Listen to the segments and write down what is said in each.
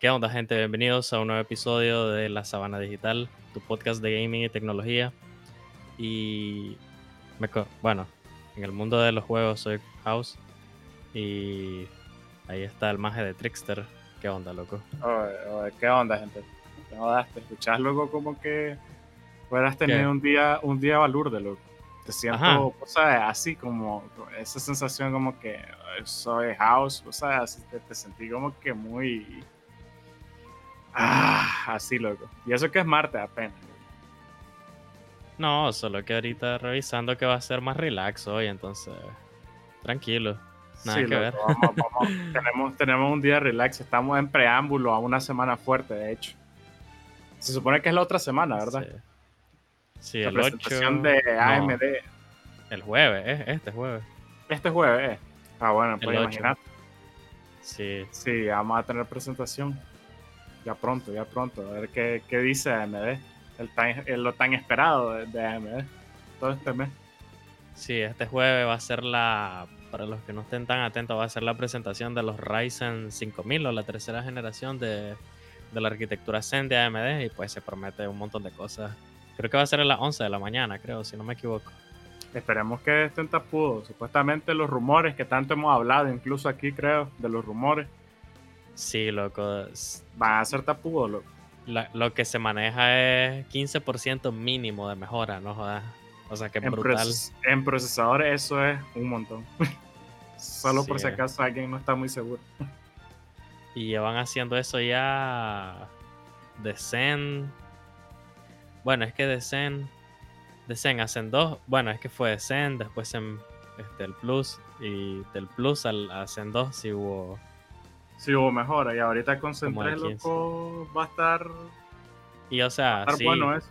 ¿Qué onda, gente? Bienvenidos a un nuevo episodio de La Sabana Digital, tu podcast de gaming y tecnología. Y bueno, en el mundo de los juegos soy House y ahí está el maje de Trickster. ¿Qué onda, loco? ¿Qué onda, gente? ¿Qué onda? ¿Te escuchas, loco, como que fueras tener un día, un día balurde, loco? Te siento, o sea, así como esa sensación como que soy House, o sea, te, te sentí como que muy Ah, así, loco. Y eso que es martes apenas. No, solo que ahorita revisando que va a ser más relax hoy, entonces tranquilo. Nada que ver. tenemos, tenemos un día relax, estamos en preámbulo a una semana fuerte, de hecho. Se supone que es la otra semana, ¿verdad? Sí, el 8. de AMD. el jueves, ¿eh? este jueves. Este jueves, ¿eh? Ah, bueno, pues imagínate. Sí. Sí, vamos a tener presentación ya pronto, ya pronto, a ver qué, qué dice AMD, el, lo tan esperado de, AMD todo este mes. Sí, este jueves va a ser la, para los que no estén tan atentos, va a ser la presentación de los Ryzen 5000 o la tercera generación de, de la arquitectura Zen de AMD y pues se promete un montón de cosas. Creo que va a ser a las 11 de la mañana, creo, si no me equivoco. Esperemos que estén tapudos. Supuestamente los rumores que tanto hemos hablado, incluso aquí creo, de los rumores, Sí, loco. Va a ser tapudo, loco. lo que se maneja es 15% mínimo de mejora, ¿no? O sea, que en brutal. en procesadores eso es un montón. Solo por si acaso alguien no está muy seguro. Y llevan haciendo eso ya de Zen. Bueno, es que de Zen. De Zen hacen dos. Bueno, es que fue de Zen, después en este, el Plus. Y del Plus al a Zen 2 sí hubo Sí hubo mejora y ahorita con loco, va a estar. Y o sea, sí, bueno eso.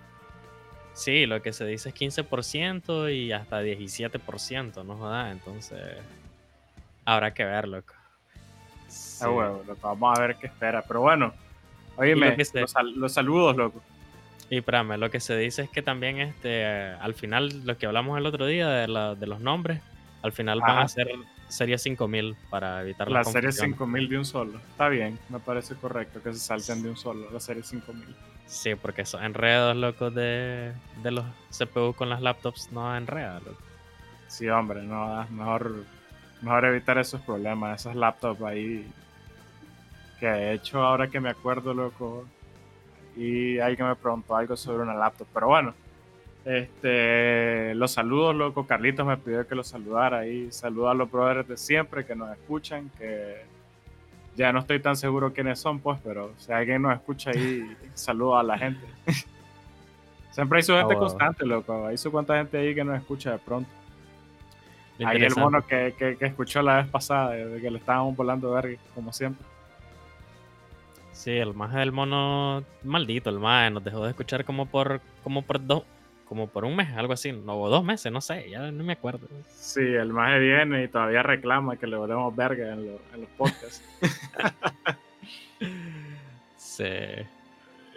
Sí, lo que se dice es 15% y hasta 17%, ¿no jodas? Entonces, habrá que verlo. Sí. Ah, vamos a ver qué espera. Pero bueno, oíme, los, saludos, loco. Y espérame, lo que se dice es que también este, al final, lo que hablamos el otro día de, de los nombres, al final van a ser serie 5000 para evitar la, la serie 5000 de un solo. Está bien, me parece correcto que se salten de un solo, la serie 5000. Sí, porque esos enredos locos de, de los CPU con las laptops no enredan. Sí, hombre, no, mejor, mejor evitar esos problemas, esos laptops ahí. Que de hecho, ahora que me acuerdo, loco, y alguien me preguntó algo sobre una laptop, pero bueno. Este, los saludos, loco. Carlitos me pidió que los saludara ahí. Saludos a los brothers de siempre que nos escuchan, que ya no estoy tan seguro quiénes son, pues, pero si alguien nos escucha ahí, saludos a la gente. siempre hay su gente ah, constante, loco. Hay su cuánta gente ahí que nos escucha de pronto. Hay el mono que, que, escuchó la vez pasada, de que le estábamos volando verga, como siempre. Sí, el maje del mono, maldito el maje, nos dejó de escuchar como por, como por dos, como por un mes, algo así, o dos meses, no sé, ya no me acuerdo. Sí, el maje viene y todavía reclama que le volvemos verga en, los podcasts. sí.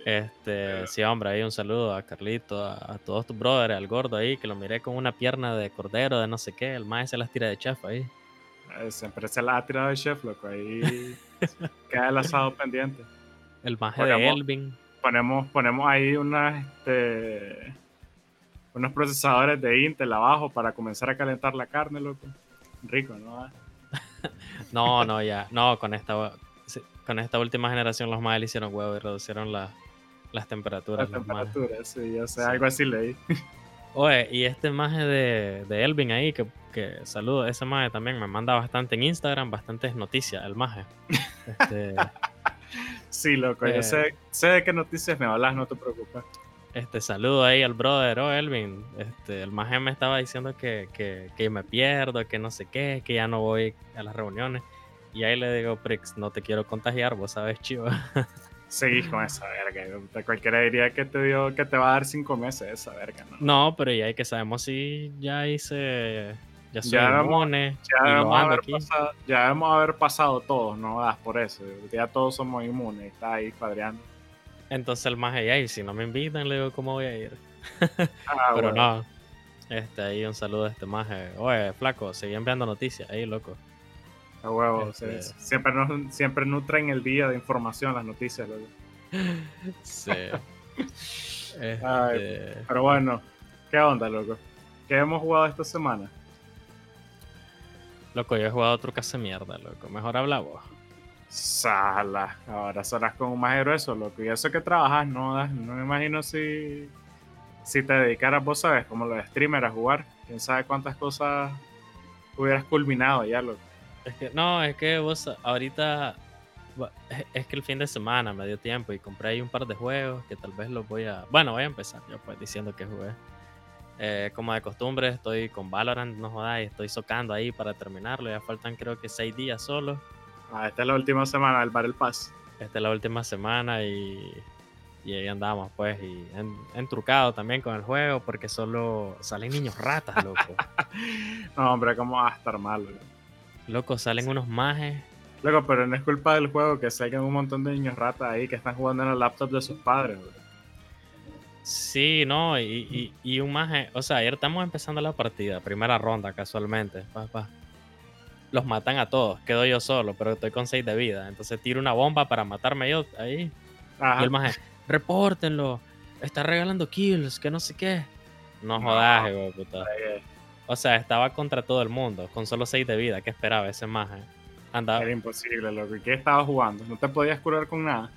Este, sí, hombre, ahí un saludo a Carlito, a, todos tus brothers, al gordo ahí, que lo miré con una pierna de cordero, de no sé qué, el maje se las tira de chef ahí. Eh, siempre se las ha tirado de chef, loco, ahí queda el asado pendiente. El maje de Elvin. Ponemos, ponemos ahí una, este, unos procesadores de Intel abajo para comenzar a calentar la carne, loco. Rico, ¿no? no, no, ya. No, con esta, con esta última generación los más hicieron huevo y reducieron las temperaturas. Las temperaturas, sí, yo sé, algo así leí. Oye, y este maje de, de Elvin ahí, que, que saludo, ese maje también me manda bastante en Instagram, bastantes noticias, el maje. Este, sí, loco, yo eh, sé, sé de qué noticias me hablas, no te preocupes. Este, saludo ahí al brother, oh Elvin. Este, el maje me estaba diciendo que, que, me pierdo, que no sé qué, que ya no voy a las reuniones. Y ahí le digo, Prix, no te quiero contagiar, vos sabes, chivo. Seguís con esa verga. Cualquiera diría que te dio que te va a dar cinco meses esa verga, ¿no? No, pero ya hay que sabemos si ya hice. Ya soy ya inmune. ya, debemos haber pasado, ya debemos haber pasado todos, ¿no? das por eso. Ya todos somos inmunes. Está ahí cuadreando. Entonces el más allá, y si no me invitan, le digo cómo voy a ir. Ah, Pero no. Este, ahí un saludo a este maje. Oye, flaco, seguí enviando noticias ahí, loco. A huevo, Este- sí. siempre, nos- siempre nutren el día de información, las noticias. loco. Sí. Este, Pero bueno, ¿qué onda, loco? ¿Qué hemos jugado esta semana? Loco, yo he jugado otro caso de mierda, loco. Mejor habla vos. Sala. Ahora sonas con un más grueso, loco. Y eso que trabajas, no, no me imagino si, si te dedicaras, vos sabes, como los streamer a jugar. Quién sabe cuántas cosas hubieras culminado ya, loco. Es que, no, es que vos ahorita. es- que el fin de semana me dio tiempo y compré ahí un par de juegos que tal vez los voy a. Bueno, voy a empezar yo pues diciendo que jugué. Eh, como de costumbre, estoy con Valorant, no jodas, y estoy socando ahí para terminarlo. Ya faltan creo que seis días solo. Ah, esta es la última semana del Battle Pass. Esta es la última semana y, y ahí andamos, pues. Y en, entrucado también con el juego porque solo salen niños ratas, loco. No, hombre, ¿cómo va a estar mal, loco? loco, salen unos majes. Loco, pero no es culpa del juego que salgan un montón de niños ratas ahí que están jugando en el laptop de sus padres, loco. Sí, no, y, y, y un maje. O sea, ayer estamos empezando la partida, primera ronda, casualmente. Pa, pa. Los matan a todos, quedo yo solo, pero estoy con 6 de vida. Entonces tiro una bomba para matarme yo ahí. Ajá. Y el maje, repórtenlo, está regalando kills, que no sé qué. No No. jodas, hijo de puta. O sea, estaba contra todo el mundo, con solo 6 de vida. ¿Qué esperaba ese maje? Andaba. Era imposible, loco. ¿Y qué estabas jugando? ¿No te podías curar con nada?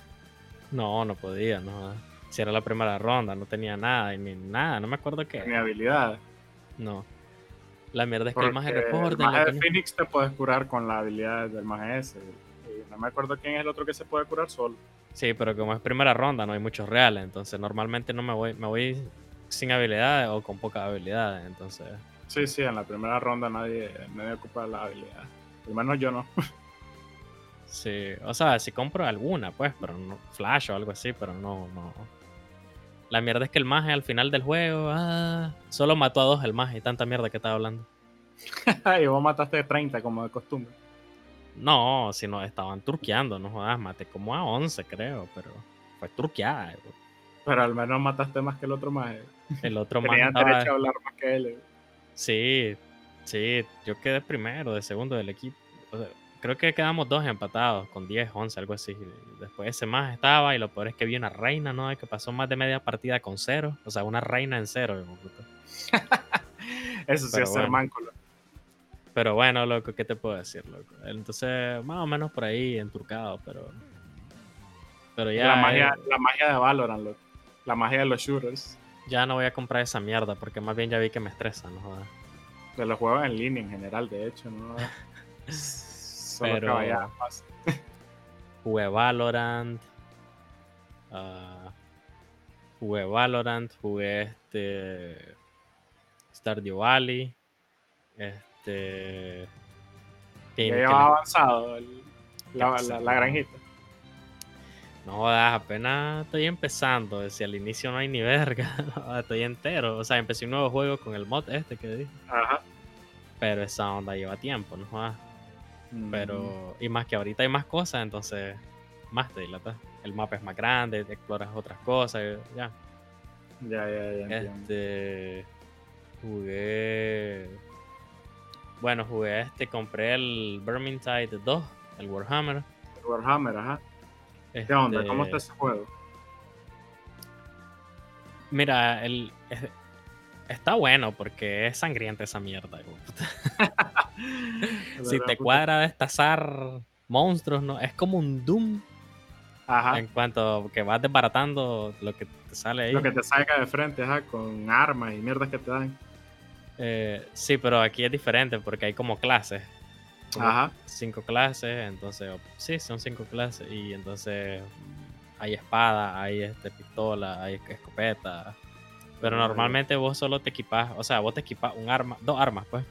No, no podía, no jodas. Si era la primera ronda, no tenía nada, y ni nada, no me acuerdo Ni qué. habilidades. No. La mierda es que el Porque reporta. el maje de Phoenix te puedes curar con la habilidad del maje ese. Y no me acuerdo quién es el otro que se puede curar solo. Sí, pero como es primera ronda, no hay muchos reales, entonces normalmente no me voy, me voy sin habilidades o con pocas habilidades, entonces. Sí, sí, en la primera ronda nadie, nadie ocupa las habilidades. Al menos yo no. Sí, o sea, si compro alguna, pues, pero no, flash o algo así, pero no, no. La mierda es que el maje al final del juego, ah, solo mató a dos el maje y tanta mierda que estaba hablando. y vos mataste 30 como de costumbre. No, si no, estaban turqueando, no jodas, maté como a 11 creo, pero fue turqueada. eh, Pero al menos mataste más que el otro maje. El otro maje Tenían estaba- derecho a hablar más que él. eh. Sí, sí, yo quedé primero, de segundo del equipo. O sea, creo que quedamos dos empatados, con 10, 11, algo así. Después ese más estaba, y lo peor es que vi una reina, ¿no? Que pasó más de media partida con cero. O sea, una reina en cero. Eso sí Pero es ser bueno. manco. loco. Pero bueno, loco, ¿qué te puedo decir, loco? Entonces, más o menos por ahí, enturcado, pero. Pero ya, la, magia, eh, la magia de Valorant, loco. La magia de los shooters. ya no voy a comprar esa mierda, porque más bien ya vi que me estresa, ¿no? De los juegos en línea en general, de hecho, ¿no? Solo Pero-. Jugué Valorant. ah, jugué Valorant, jugué este. Stardew Valley. Este. Ya que- avanzado el- la, pasó? la- la granjita. No apenas estoy empezando. Si al inicio no hay ni verga, estoy entero. O sea, empecé un nuevo juego con el mod este que dije. Ajá. Pero esa onda lleva tiempo, ¿no? Pero. Y más que ahorita hay más cosas, entonces. Más te dilata. El mapa es más grande, te exploras otras cosas, ya. Ya, ya, ya. entiendo. Este. Jugué. Bueno, jugué este, compré el Vermintide 2, el Warhammer. Warhammer, ajá. ¿Qué onda? ¿Cómo está Este, ese juego? Mira, el. Es- está bueno porque es sangrienta esa mierda. si te cuadra destazar monstruos, ¿no? Es como un Doom Ajá. en cuanto que vas desbaratando lo que te sale ahí. Lo que te salga de frente, ajá, con armas y mierdas que te dan. Eh, sí, pero aquí es diferente porque hay como clases. como Ajá. cinco clases, entonces, sí, son cinco clases, y entonces mm, hay espada, hay este, pistola, hay escopeta, pero normalmente vos solo te equipas, o sea, vos te equipas un arma, dos armas, pues,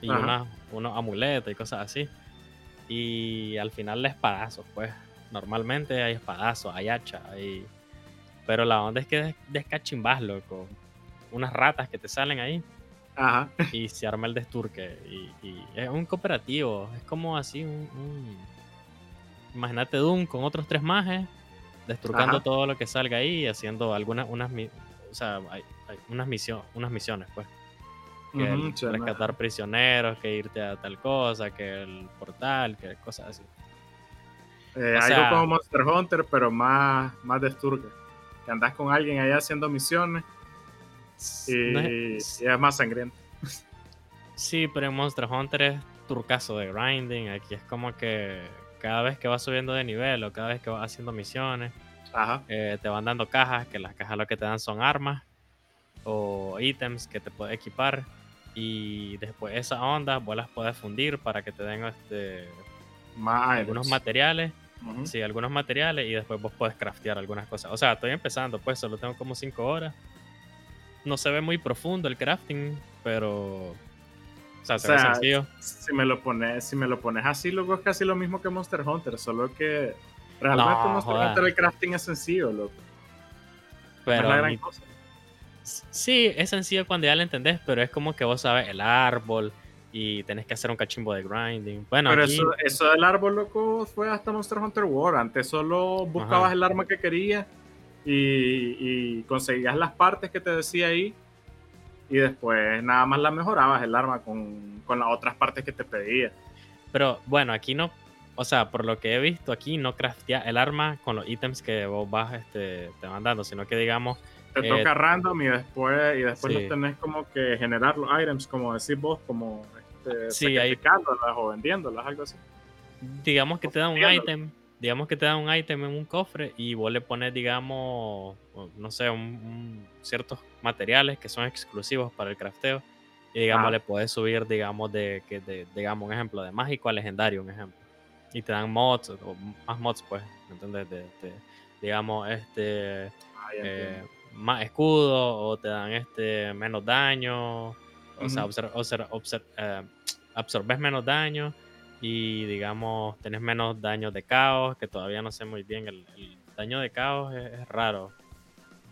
y una, unos amuletos y cosas así, y al final de espadazos, pues, normalmente hay espadazos, hay hacha, hay... Pero la onda es que des- descachimbas, loco, unas ratas que te salen ahí, Ajá. y se arma el desturque. Y, y es un cooperativo, es como así un... un- Imagínate Doom con otros tres mages, destrucando Ajá. todo lo que salga ahí haciendo algunas unas, o sea, hay, hay unas, misión, unas misiones, pues. Que rescatar prisioneros, que irte a tal cosa, que el portal, que cosas así. eh, algo sea- como Monster Hunter, pero más, más de Sturge. Que andas con alguien allá haciendo misiones y, No es- y es más sangriento. Sí, pero en Monster Hunter es turcaso de grinding. Aquí es como que cada vez que vas subiendo de nivel o cada vez que vas haciendo misiones, Ajá. eh, te van dando cajas, que las cajas lo que te dan son armas o ítems que te puedes equipar. Y después esas ondas vos las puedes fundir para que te den este, algunos items. materiales. Ujú. Sí, algunos materiales y después vos puedes craftear algunas cosas. O sea, estoy empezando, pues solo tengo como 5 horas. No se ve muy profundo el crafting, pero... O sea, O se ve sea, sencillo. Si me lo pones, si me lo pones así, loco, es casi lo mismo que Monster Hunter, solo que realmente No, Monster. Hunter el crafting es sencillo, loco. No Pero es la gran ni- cosa. sí, es sencillo cuando ya lo entendés, pero es como que vos sabes el árbol y tenés que hacer un cachimbo de grinding. Bueno, Pero aquí, eso, eso del árbol, loco, fue hasta Monster Hunter World. Antes solo buscabas Ajá. el arma que querías y, y conseguías las partes que te decía ahí. Y después nada más la mejorabas el arma con, con las otras partes que te pedía. pero bueno, aquí no, o sea, por lo que he visto aquí no craftea el arma con los ítems que vos vas, este, te van dando, sino que digamos, Te Eh, toca random y después, y después sí. tenés como que generar los items, como decís vos, como este, Sí, ahí- o vendiéndolas, algo así. digamos que te dan un ítem, digamos que te dan un ítem en un cofre y vos le pones, digamos, no sé, un- un- ciertos materiales que son exclusivos para el crafteo y digamos Ah. le puedes subir, digamos, de, que de, digamos, un ejemplo, de mágico a legendario, un ejemplo. Y te dan mods, o más mods, pues, ¿me entiendes? De, de- digamos, este, Ah, eh, más escudo o te dan este menos daño o sea Ujú. obser- obser- obser- eh, absorbes menos daño y digamos tenés menos daño de caos que todavía no sé muy bien el, el daño de caos es, es raro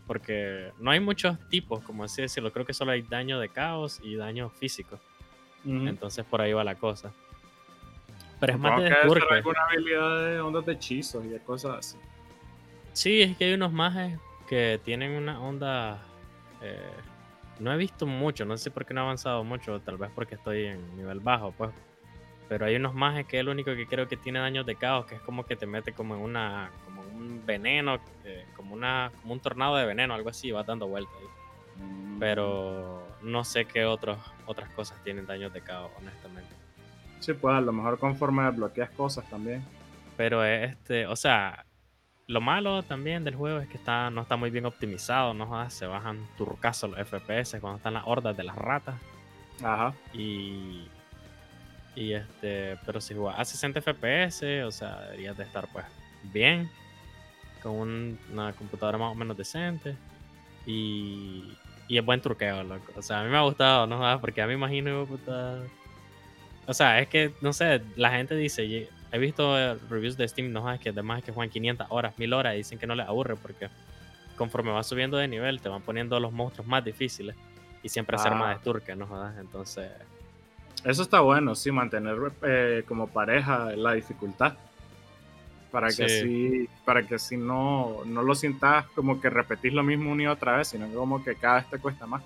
porque no hay muchos tipos como así decirlo creo que solo hay daño de caos y daño físico entonces por ahí va la cosa pero es más de que debe ser desturque. alguna habilidad de ondas de hechizos y de cosas así. Sí, es que hay unos mages que tienen una onda. eh, no he visto mucho, no sé por qué no he avanzado mucho, tal vez porque estoy en nivel bajo, pues. Pero hay unos mages que es el único que creo que tiene daños de caos, que es como que te mete como en una. como un veneno, eh, como una. como un tornado de veneno, algo así, y vas dando vueltas ahí. Mm. Pero no sé qué otros, otras cosas tienen daños de caos, honestamente. Sí, pues a lo mejor conforme bloqueas cosas también. Pero es este, o sea, lo malo también del juego es que está, no está muy bien optimizado, ¿no? jodas, se bajan turcaso los FPS cuando están las hordas de las ratas. Ajá. Y, y este, pero si juegas a 60 FPS, o sea, deberías de estar pues bien, con un- una computadora más o menos decente. Y, y es buen truqueo, loco. O sea, a mí me ha gustado, ¿no? jodas, Porque a mí me imagino, puta, o sea, es que, no sé, la gente dice, he visto eh, reviews de Steam, no es que además que juegan 500 horas, 1000 horas, y dicen que no les aburre porque conforme vas subiendo de nivel te van poniendo los monstruos más difíciles y siempre hacer Ah. más de turque, ¿no? jodas? Entonces, Eso está bueno, sí, mantener eh, como pareja la dificultad. Para que Sí. así, para que así no, no lo sientas como que repetís lo mismo una y otra vez, sino que como que cada vez te cuesta más.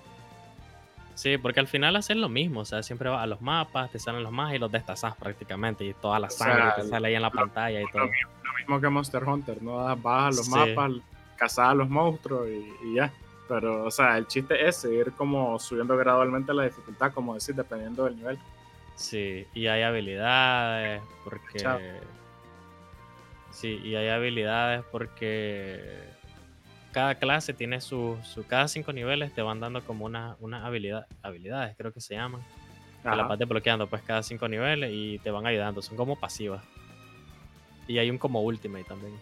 Sí, porque al final haces lo mismo, o sea, siempre vas a los mapas, te salen los mapas y los destazas prácticamente y toda la O sea, sangre te sale ahí en la lo- pantalla y todo. Lo mismo que Monster Hunter, ¿no? Vas a los Sí. mapas, cazas a los monstruos y, y ya. Pero, o sea, el chiste es seguir como subiendo gradualmente la dificultad, como decir, dependiendo del nivel. Sí, y hay habilidades porque... Chao. Sí, y hay habilidades porque cada clase tiene su, su... Cada cinco niveles te van dando como una, una habilidad, habilidades, creo que se llaman. Que las Ajá. vas desbloqueando pues cada cinco niveles y te van ayudando. Son como pasivas. Y hay un como ultimate también.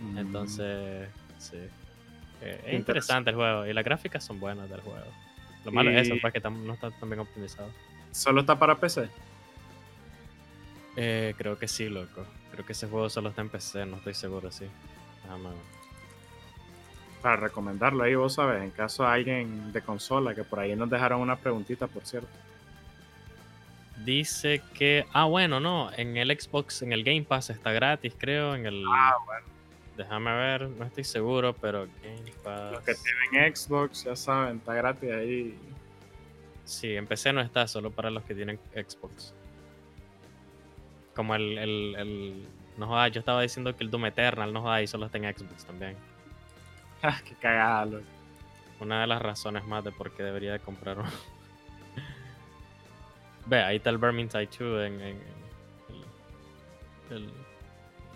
Mm. Entonces, sí. Eh, es interesante el juego y las gráficas son buenas del juego. Lo malo es eso, Y- pues que no está tan bien optimizado. ¿Solo está para PC? Eh, creo que sí, loco. Creo que ese juego solo está en PC, no estoy seguro, sí. Déjame ver. Para recomendarlo ahí, vos sabes, en caso de alguien de consola, que por ahí nos dejaron una preguntita, por cierto. Dice que. Ah, bueno, no. En el Xbox, en el Game Pass está gratis, creo. En el. Ah, bueno. Déjame ver, no estoy seguro, pero Game Pass. Los que tienen Xbox, ya saben, está gratis ahí. Sí, en PC no está, solo para los que tienen Xbox. Como el, el, el no jodas, yo estaba diciendo que el Doom Eternal, no jodas, y solo está en Xbox también. Ah, qué cagada, loco. Una de las razones más de por qué debería de comprar uno. Ve, ahí está el Vermintide 2 en, en,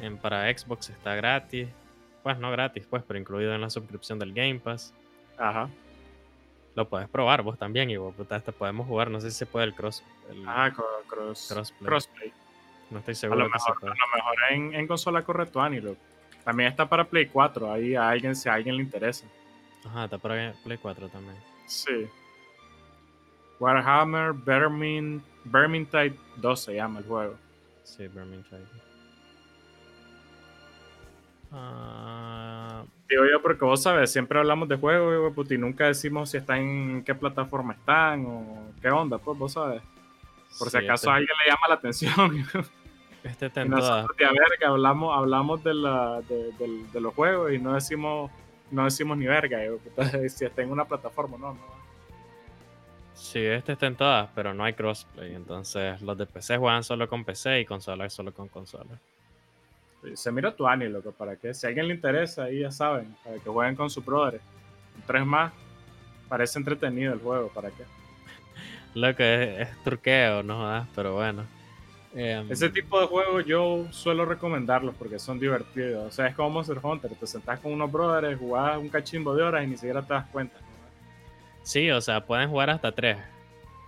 en- para Xbox está gratis. Pues no gratis, pues, pero incluido en la suscripción del Game Pass. Ajá. Lo puedes probar vos también, y vos, puta, hasta podemos jugar. No sé si se puede el cross. el Ah, cross, crossplay. crossplay. No estoy A seguro lo que se mejor, puede. a lo mejor en, consola corre Tuani, loco. También está para Play 4, ahí a alguien, si a alguien le interesa. Ajá, está para Play 4 también. Sí. Warhammer Vermin, Vermintide 2 se llama el juego. Sí, Vermintide. Ah, Digo yo porque vos sabes, siempre hablamos de juegos y nunca decimos si están en qué plataforma están o qué onda, pues vos sabes. Por si acaso este, a alguien le llama la atención. este y nosotros a verga hablamos, hablamos de, la, de, de los juegos y no decimos, no decimos ni verga, si está en una plataforma, no, no. Sí, este está en todas, pero no hay crossplay. Entonces, los de PC juegan solo con PC y consolas solo con consolas. Se mira tu Ani, loco, para que si a alguien le interesa, ahí ya saben, para que jueguen con sus brothers. Tres más, parece entretenido el juego, ¿para qué? Lo que es, es turqueo, no jodas, pero bueno. Em, Ese tipo de juegos yo suelo recomendarlos porque son divertidos. O sea, es como Monster Hunter, te sentás con unos brothers, jugás un cachimbo de horas y ni siquiera te das cuenta. Sí, o sea, pueden jugar hasta tres,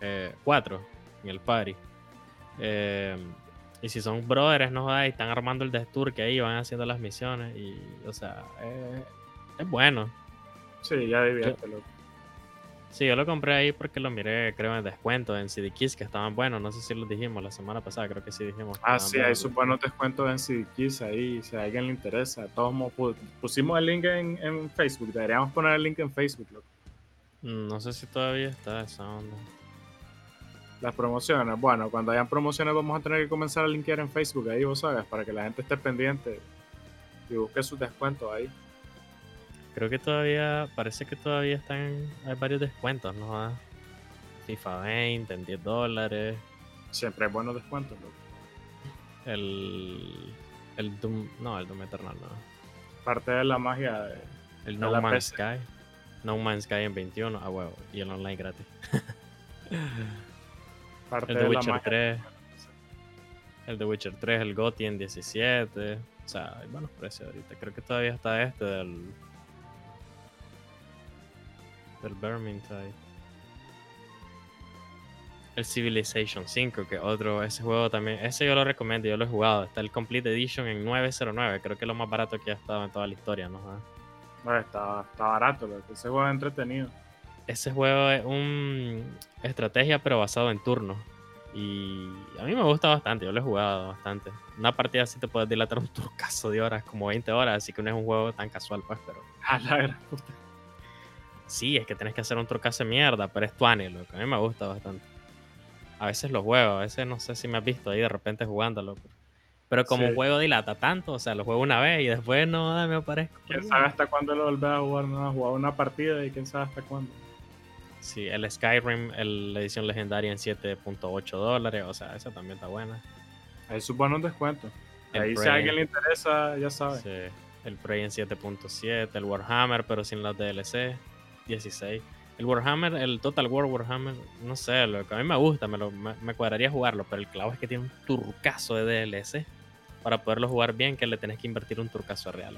eh, cuatro en el party. Eh, y si son brothers, no jodas, y están armando el Desturque ahí, van haciendo las misiones. Y, o sea, eh, es bueno. Sí, ya divierte, loco. Sí, yo lo compré ahí porque lo miré, creo, en descuento en CD Keys, que estaban buenos. No sé si los dijimos la semana pasada, creo que sí dijimos. que Ah, sí, hay sus buenos descuentos en CD Keys ahí, si a alguien le interesa. Todos pusimos el link en, en Facebook, deberíamos poner el link en Facebook, loco. Mm, No sé si todavía está esa onda. Las promociones, bueno, cuando hayan promociones vamos a tener que comenzar a linkear en Facebook ahí, vos sabes, para que la gente esté pendiente y busque sus descuentos ahí. Creo que todavía, parece que todavía están, hay varios descuentos, ¿no? Ah, FIFA 20 en 10 dólares. Siempre hay buenos descuentos, loco. El, el Doom, no, el Doom Eternal, no. Parte de la magia de... El De No la Man's PC. Sky. No Man's Sky en 21, a huevo. Y el online gratis. Parte El de The Witcher magia. 3. El The Witcher 3, el GOTY en 17. O sea, hay buenos precios ahorita. Creo que todavía está este del. Del Vermintide. El Civilization 5, que otro, ese juego también. Ese yo lo recomiendo, yo lo he jugado. Está el Complete Edition en 909. Creo que es lo más barato que ha estado en toda la historia, ¿no? Ah. No, está, está barato. Ese juego es entretenido. Ese juego es un estrategia, pero basado en turnos. Y a mí me gusta bastante, yo lo he jugado bastante. Una partida así te puedes dilatar un turcazo de horas, como 20 horas, así que no es un juego tan casual, pues, pero A la gran puta. Sí, es que tienes que hacer un turcazo de mierda, pero es tuane, loco. A mí me gusta bastante. A veces lo juego, a veces no sé si me has visto ahí de repente jugándolo. Pero, pero como Sí. juego dilata tanto, o sea, lo juego una vez y después no me aparezco. ¿Quién sabe hasta cuándo lo volvés a jugar? No, a jugar una partida y quién sabe hasta cuándo. Sí, el Skyrim, el- la edición legendaria en 7.8 dólares, o sea, esa también está buena. Hay sus buenos descuentos. El Ahí si a alguien le interesa, ya sabe. Sí, el Prey en 7.7, el Warhammer, pero sin las DLC, 16. El Warhammer, el Total War Warhammer, no sé, lo que a mí me gusta, me, lo- me, me cuadraría jugarlo, pero el clavo es que tiene un turcazo de DLC para poderlo jugar bien, que le tenés que invertir un turcazo real.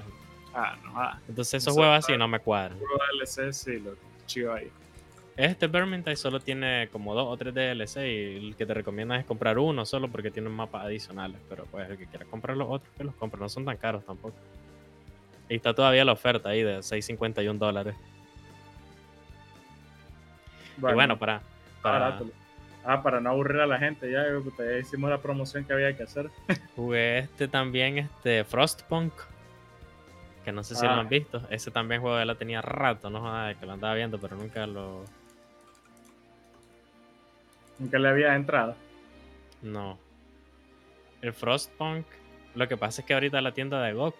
Ah, no, ah. Entonces esos Eso juegos así no me cuadran. DLC, sí, lo chido ahí. Este Vermintide solo tiene como dos o tres DLC y el que te recomiendan es comprar uno solo porque tiene mapas adicionales. Pero pues el que quiera comprar los otros, que los compre. No son tan caros tampoco. Y está todavía la oferta ahí de 6.51 dólares. Y bueno, para... para barato. Ah, para no aburrir a la gente, ya, puta, ya hicimos la promoción que había que hacer. jugué este también, este Frostpunk. Que no sé si lo Ah. han visto. Ese también juego ya lo tenía rato, no jodas, que lo andaba viendo, pero nunca lo... Nunca le había entrado. No. El Frostpunk, lo que pasa es que ahorita la tienda de GOG,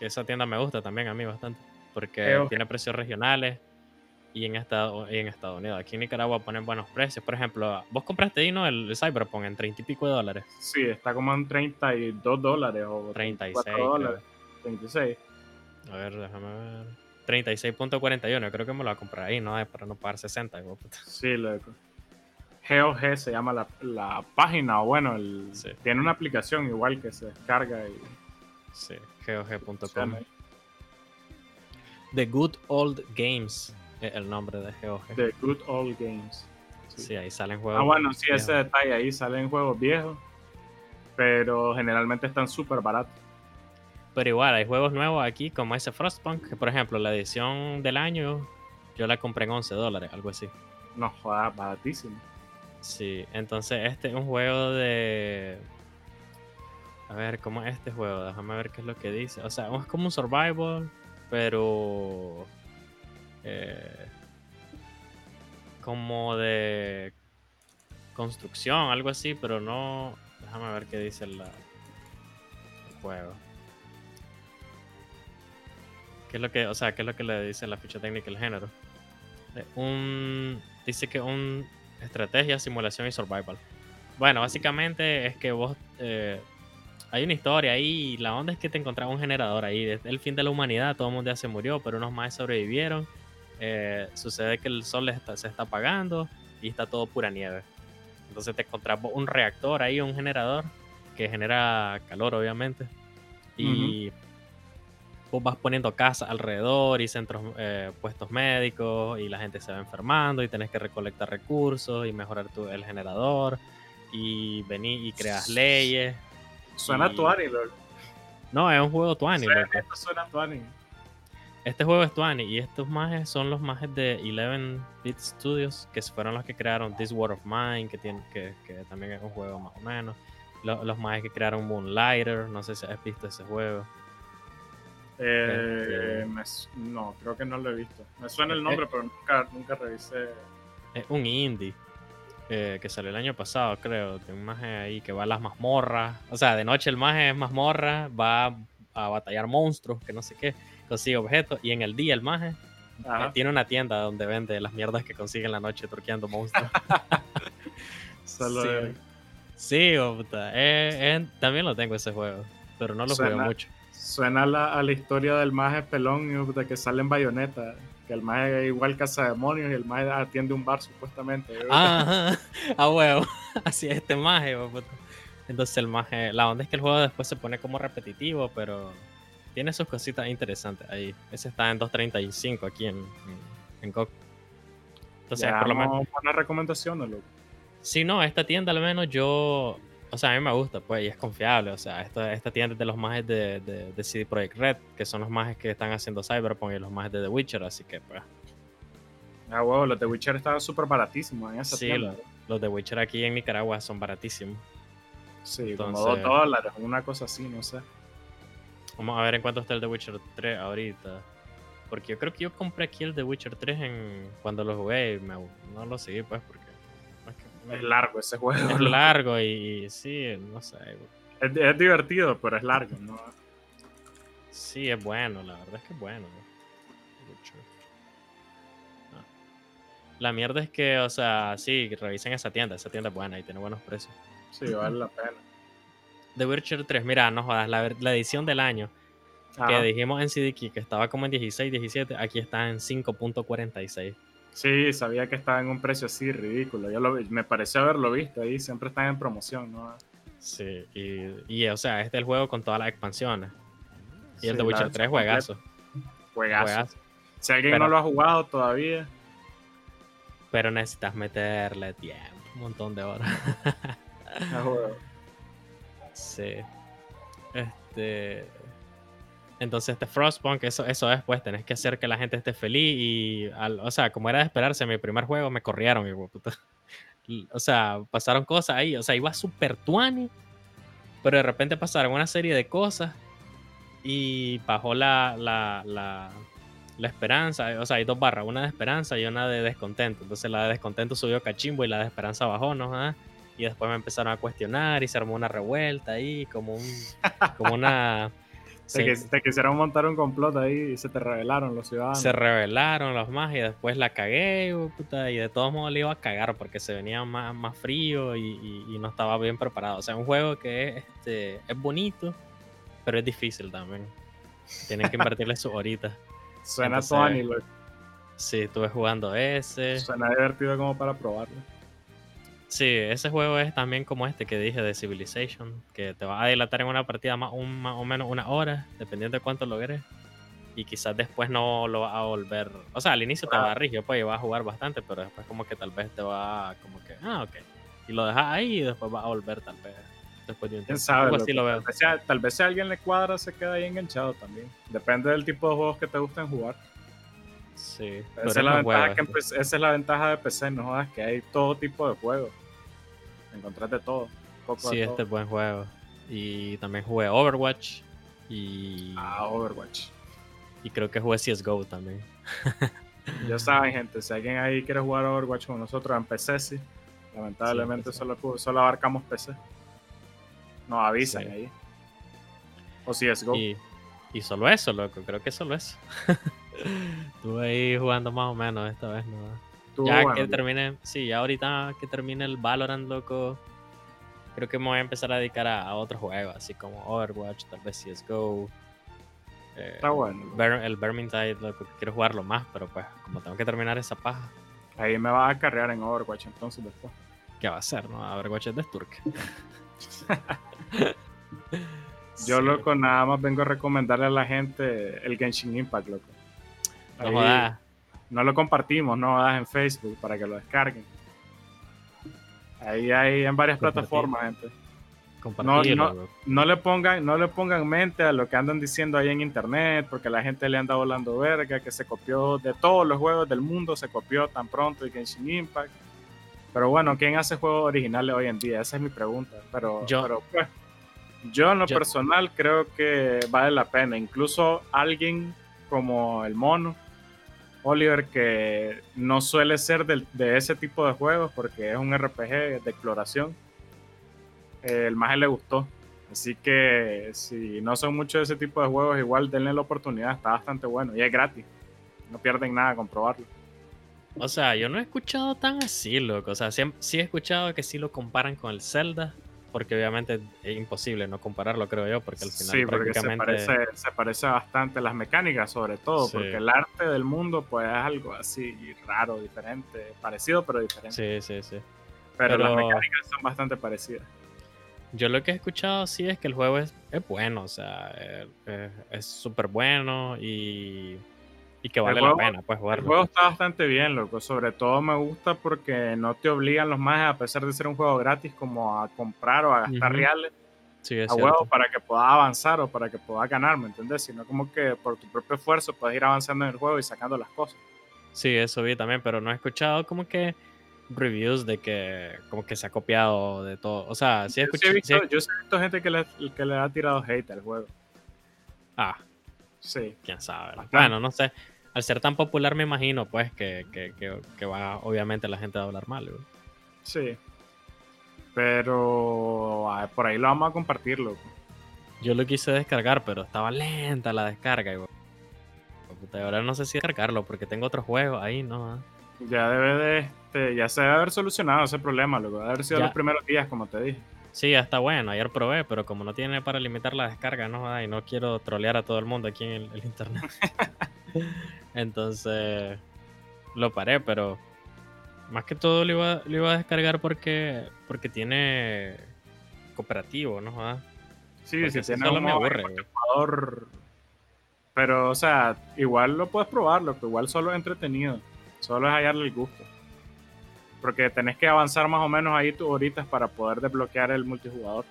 que esa tienda me gusta también a mí bastante, porque Eh, tiene precios regionales y en, Estados, en Estados Unidos. Aquí en Nicaragua ponen buenos precios. Por ejemplo, vos compraste ahí, ¿no? El, Cyberpunk en 30 y pico de dólares. Sí, está como en 32 dólares o 36 dólares. 36. A ver, déjame ver. 36.41, creo que me lo voy a comprar ahí, ¿no? Para no pagar 60. Sí, loco. GOG se llama la, la página, o bueno, el, tiene una aplicación igual que se descarga y... Sí, GOG.com. The Good Old Games el nombre de GOG. The Good Old Games. Sí, ahí salen juegos. Ah, bueno, sí, ese detalle ahí salen juegos viejos, pero generalmente están súper baratos. Pero igual, hay juegos nuevos aquí, como ese Frostpunk, que por ejemplo, la edición del año, yo la compré en 11 dólares, algo así. No, jodas, baratísimo. Sí, entonces este es un juego de. A ver, ¿cómo es este juego? Déjame ver qué es lo que dice. O sea, es como un survival, pero eh, como de construcción, algo así, pero no. Déjame ver qué dice el juego. ¿Qué es lo que, o sea, qué es lo que le dice la ficha técnica el género? Eh, un, dice que un estrategia, simulación y survival. Bueno, básicamente es que vos eh, hay una historia ahí y la onda es que te encontraba un generador ahí. Desde el fin de la humanidad, todo el mundo ya se murió, pero unos más sobrevivieron eh, sucede que el sol se está apagando y está todo pura nieve. Entonces te encontrás un reactor ahí, un generador que genera calor, obviamente. Y vos vas poniendo casas alrededor y centros, eh, puestos médicos y la gente se va enfermando y tenés que recolectar recursos y mejorar tu, el generador y venir y creas leyes. Suena y... No, es un juego Tuani. Suena, suena este juego es Tuani y estos mages son los mages de 11-Bit Studios, que fueron los que crearon This World of Mine, que, tiene, que, que también es un juego más o menos. Los, los mages que crearon Moonlighter, no sé si has visto ese juego. Eh, este, no, creo que no lo he visto. Me suena el nombre, pero nunca, nunca revisé. Es un indie eh, que salió el año pasado, creo. De un maje ahí que va a las mazmorras. O sea, de noche el maje es mazmorra, va a batallar monstruos, que no sé qué consigue objetos y en el día el maje tiene una tienda donde vende las mierdas que consigue en la noche turqueando monstruos. Solo sí, sí eh, también lo tengo ese juego, pero no lo juego mucho. Suena la, a la historia del maje pelón de que sale en bayoneta. Que el maje igual caza demonios y el maje atiende un bar supuestamente. Ah, a huevo. Así es este maje. Entonces el maje, la onda es que el juego después se pone como repetitivo, pero tiene sus cositas interesantes ahí. Ese está en 2.35 aquí en, en, GOG. Entonces, por lo menos. Buena recomendación, loco. Sí, no, esta tienda al menos yo. O sea, a mí me gusta, pues, y es confiable. O sea, esta, esta tienda es de los mages de, de, CD Projekt Red, que son los mages que están haciendo Cyberpunk y los mages de The Witcher, así que, pues. Ah, wow, los de Witcher estaban súper baratísimos en esa sí, Los, los de Witcher aquí en Nicaragua son baratísimos. Sí, como 2 dólares, una cosa así, no sé. Vamos a ver en cuánto está el The Witcher 3 ahorita. Porque yo creo que yo compré aquí el The Witcher 3 en cuando lo jugué y me, no lo seguí pues porque... Es largo ese juego. Es largo y, sí, no sé. Es, es, divertido, pero es largo, ¿no? Sí, es bueno, la verdad es que es bueno. La mierda es que, o sea, sí, revisen esa tienda, esa tienda es buena y tiene buenos precios. Sí, vale la pena. The Witcher 3, mira, no jodas, la, edición del año que dijimos en CDK que estaba como en 16, 17, aquí está en 5.46. Sí, sabía que estaba en un precio así ridículo. Yo lo, me pareció haberlo visto ahí, siempre están en promoción, ¿no? Sí, y, o sea, este es el juego con todas las expansiones. Y el The Witcher 3, juegazo. Juegazo. Si alguien no lo ha jugado todavía. Pero necesitas meterle tiempo, un montón de horas. Sí. Este. Entonces, este Frostpunk, eso, eso es, pues, tenés que hacer que la gente esté feliz. Y, o sea, como era de esperarse, mi primer juego me corrieron. Y, o sea, pasaron cosas ahí. O sea, iba súper tuani. Pero de repente pasaron una serie de cosas. Y bajó la, la, la, la esperanza. O sea, hay dos barras: una de esperanza y una de descontento. Entonces, la de descontento subió cachimbo y la de esperanza bajó, ¿no? ¿Ah? Y después me empezaron a cuestionar y se armó una revuelta ahí, como un, como una, Te, quisieron montar un complot ahí y se te revelaron los ciudadanos. Se revelaron los más y después la cagué, puta, y de todos modos le iba a cagar porque se venía más, más frío y, no estaba bien preparado. O sea, un juego que este, es bonito, pero es difícil también. Tienen que invertirle sus horitas. Suena Sony, Sí, estuve jugando ese. Suena divertido como para probarlo. Sí, ese juego es también como este que dije de Civilization, que te va a dilatar en una partida más, un, más o menos una hora, dependiendo de cuánto logres. Y quizás después no lo va a volver. O sea, al inicio te va a rígido, pues, y vas a jugar bastante, pero después, como que tal vez te va como que, ah, ok. Y lo dejas ahí y después va a volver, tal vez. Después de un tiempo. Sabe, así lo veo. Tal, vez si a alguien le cuadra, se queda ahí enganchado también. Depende del tipo de juegos que te gusten jugar. Sí. Esa es, la ventaja que esa es la ventaja de PC, no jodas, que hay todo tipo de juegos encontraste todo. sí, este es buen juego. Y también jugué Overwatch. Y. Ah, Overwatch. Y creo que jugué CSGO también. ya saben, gente, si alguien ahí quiere jugar Overwatch con nosotros en PC, sí. Lamentablemente Solo, solo abarcamos PC. Nos avisan ahí. O CSGO. Y, y solo eso, loco. Creo que solo eso. Estuve ahí jugando más o menos esta vez, ¿no? Ya que termine, sí, ya ahorita que termine el Valorant, loco, creo que me voy a empezar a dedicar a, otros juegos, así como Overwatch, tal vez CSGO. Eh, Está bueno. el Vermintide, loco, quiero jugarlo más, pero pues, como tengo que terminar esa paja. Ahí me va a carrear en Overwatch entonces después. ¿Qué va a hacer, no? Overwatch es de Sturk. Yo, loco, nada más vengo a recomendarle a la gente el Genshin Impact, loco. no no lo compartimos, no en Facebook para que lo descarguen. Ahí hay en varias plataformas, gente. No, no, le pongan, no le pongan mente a lo que andan diciendo ahí en internet, porque la gente le anda volando verga, que se copió de todos los juegos del mundo, se copió tan pronto el Genshin Impact. Pero bueno, ¿quién hace juegos originales hoy en día? Esa es mi pregunta. Pero yo, pues, yo en lo personal creo que vale la pena. Incluso alguien como el mono, Oliver, que no suele ser de, ese tipo de juegos porque es un RPG de exploración. el más le gustó. Así que si no son muchos de ese tipo de juegos, igual denle la oportunidad, está bastante bueno y es gratis. No pierden nada con probarlo. O sea, yo no he escuchado tan así, loco. O sea, sí, sí he escuchado que sí lo comparan con el Zelda, porque obviamente es imposible no compararlo, creo yo, porque al final sí, prácticamente... se parece, se parece bastante las mecánicas, sobre todo, porque el arte del mundo pues es algo así raro, diferente, parecido pero diferente. Sí, sí, sí. Pero, las mecánicas son bastante parecidas. Yo lo que he escuchado sí es que el juego es, es bueno, o sea, es súper bueno y y que vale la pena pues jugarlo. El juego está bastante bien, loco. Sobre todo me gusta porque no te obligan los más, a pesar de ser un juego gratis, como a comprar o a gastar reales a huevo para que puedas avanzar o para que puedas ganar, ¿me entiendes? Sino como que por tu propio esfuerzo puedes ir avanzando en el juego y sacando las cosas. Sí, eso vi también, pero no he escuchado como que reviews de que como que se ha copiado de todo. O sea, sí he escuchado. Yo, he visto, gente que le, que le ha tirado hate al juego. Ah. Sí. Quién sabe. Bueno, no sé al ser tan popular me imagino pues que, va obviamente la gente a hablar mal. Sí. Pero por ahí lo vamos a compartir, loco. Yo lo quise descargar, pero estaba lenta la descarga. ahora no sé si descargarlo porque tengo otro juego ahí, ¿no? Ya debe de, este, ya se debe haber solucionado ese problema, loco. Debe haber sido los primeros días, como te dije. Sí, ya está bueno. Ayer probé, pero como no tiene para limitar la descarga, no, y no quiero trolear a todo el mundo aquí en el internet. Entonces lo paré, pero más que todo lo iba, lo iba a descargar porque, porque tiene cooperativo, ¿no? Ah, sí, sí, tiene solo me aburre. Pero, o sea, igual lo puedes probarlo, pero igual solo es entretenido. Solo es hallarle el gusto. Porque tenés que avanzar más o menos ahí tus horitas para poder desbloquear el multijugador.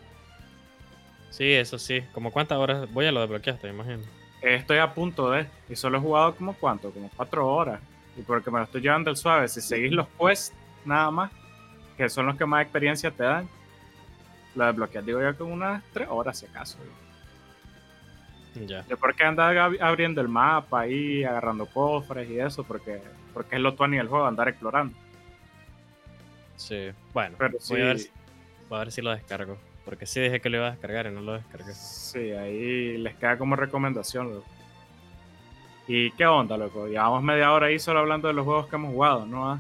Sí, eso sí. ¿Como cuántas horas? Voy a lo desbloqueaste, me imagino. Estoy a punto de. Y solo he jugado como cuánto, como cuatro horas. Y porque me lo estoy llevando el suave. Si seguís los quests, nada más, que son los que más experiencia te dan, lo desbloqueas, digo yo, con unas tres horas si acaso. Ya. ¿De por qué andas abriendo el mapa ahí, agarrando cofres y eso? Porque, porque es lo tuani del juego, andar explorando. Sí, bueno, Pero voy, a ver, voy a ver si lo descargo. Porque sí dije que lo iba a descargar y no lo descargué. Sí, ahí les queda como recomendación, loco. ¿Y qué onda, loco? Llevamos media hora ahí solo hablando de los juegos que hemos jugado, ¿no? Ah,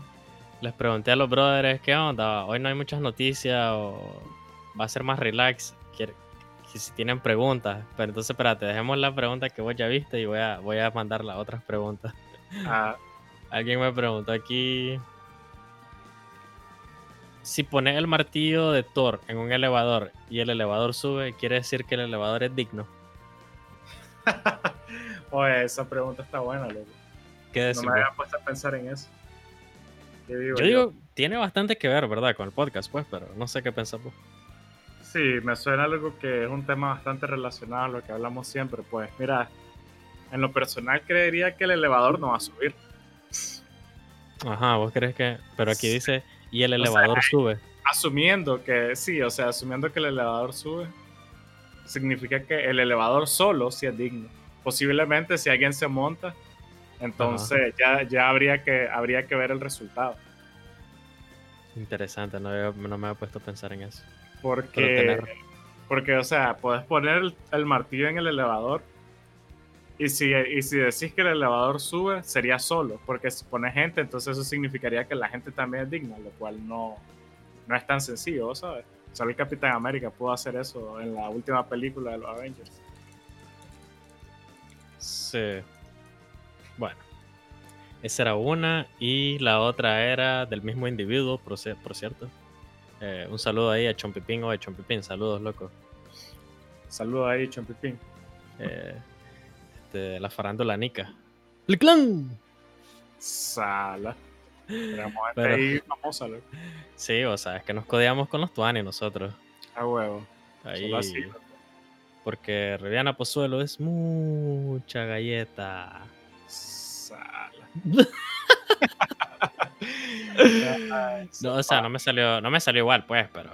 Les pregunté a los brothers qué onda. Hoy no hay muchas noticias o va a ser más relax. Quiere- si tienen preguntas. Pero entonces, espérate, dejemos la pregunta que vos ya viste y voy a, voy a mandar las otras preguntas. Ah, Alguien me preguntó aquí. Si pones el martillo de Thor en un elevador y el elevador sube, quiere decir que el elevador es digno. Oye, esa pregunta está buena, loco. ¿Qué No decís me había puesto a pensar en eso. ¿Qué digo Yo digo, tiene bastante que ver, ¿verdad? Con el podcast, pues, pero no sé qué pensás vos. Sí, me suena algo que es un tema bastante relacionado a lo que hablamos siempre. Pues mira, en lo personal creería que el elevador no va a subir. Ajá, vos crees que. Pero aquí Sí. dice, y el sea, elevador sube. Asumiendo que sí, o sea, asumiendo que el elevador sube, significa que el elevador solo sí es digno. Posiblemente si alguien se monta, entonces ya, ya habría, que, habría que ver el resultado. Interesante, no, había- no me había puesto a pensar en eso. Porque, porque o sea, puedes poner el, el martillo en el elevador y si, y si decís que el elevador sube, sería solo. Porque si pones gente, entonces eso significaría que la gente también es digna, lo cual no, no es tan sencillo, ¿vos ¿sabes? Solo el Capitán América pudo hacer eso en la última película de los Avengers. Sí. Bueno. Esa era una. Y la otra era del mismo individuo, por, ci- por cierto. Eh, un saludo ahí a Chompipín o a Chompipín. Saludos, loco. Saludos ahí, Chompipín. Eh, este, la farándula Nica. ¡El clan! Sala. Tenemos gente Pero- ahí famosa, loco. Sí, o sea, es que nos codeamos con los Tuani nosotros. A huevo. Ahí. Así. Porque Riviana Pozuelo es mucha galleta. Sala. No, o sea, no me salió, no me salió igual, pues, pero.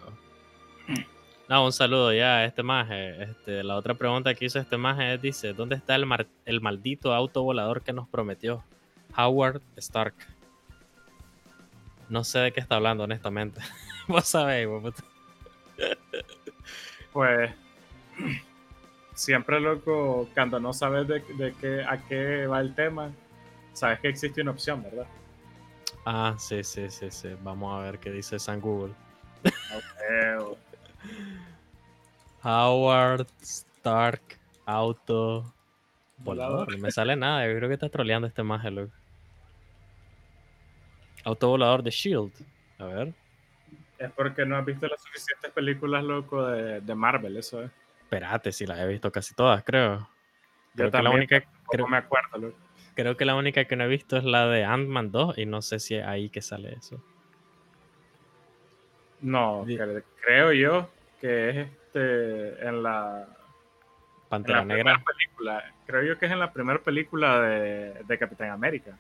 No, un saludo ya a este maje. Este, la otra pregunta que hizo este maje es, dice, ¿dónde está el, mar- el maldito auto volador que nos prometió? Howard Stark. No sé de qué está hablando, honestamente. Vos sabéis, vos. Pues siempre loco, cuando no sabes de, de qué, a qué va el tema, sabes que existe una opción, ¿verdad? Ah, sí, sí, sí, sí. Vamos a ver qué dice San Google. Eh, Howard Stark Auto Volador. No me sale nada. Yo creo que está troleando este maje, loco. Auto volador de Shield. A ver. es porque no has visto las suficientes películas, loco, de, de Marvel, eso es. Espérate, si las he visto casi todas, creo. Creo Yo que, la también única, tampoco creo, me acuerdo, loco. creo que la única que no he visto es la de Ant-Man 2 y no sé si es ahí que sale eso. No, creo yo que es este en la, en Pantera la Negra. película. Creo yo que es en la primera película de, de Capitán América.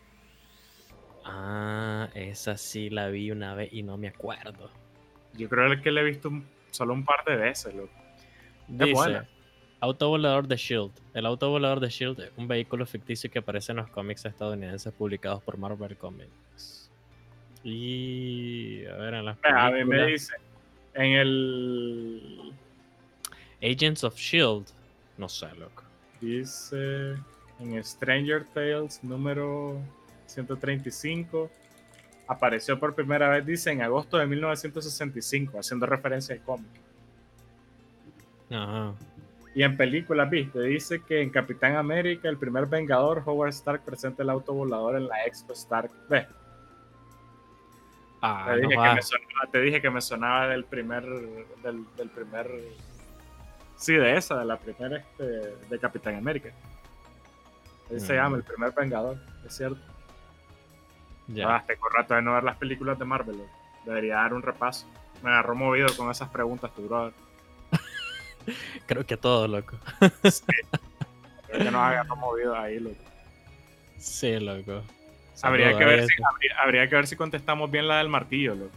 Ah, esa sí la vi una vez y no me acuerdo. Yo creo que la he visto solo un par de veces, loco. Dice, buena. auto volador de Shield. El auto volador de Shield es un vehículo ficticio que aparece en los cómics estadounidenses publicados por Marvel Comics. Y a ver, en las A mí me películas- dice, en el... Agents of Shield. No sé, loco. Dice en Stranger Tales número 135. Apareció por primera vez, dice, en agosto de 1965, haciendo referencia al cómic. Ajá. Y en películas, viste, dice que en Capitán América, el primer Vengador, Howard Stark presenta el auto volador en la Expo Stark. Ve, Ah, te, no dije que jodas. me sonaba, te dije que me sonaba del primer, del, del primer, sí, de esa, de la primera, este, de Capitán América. Ahí se Mm. llama el primer Vengador, es cierto. Ya. Ah, tengo rato de no ver las películas de Marvel. loco. Debería dar un repaso. Me agarró movido con esas preguntas, tu brother. Creo que todo, loco. Creo que nos agarró movido ahí, loco. Sí, loco. Habría que, ver si, habría, habría que ver si contestamos bien la del martillo, loco.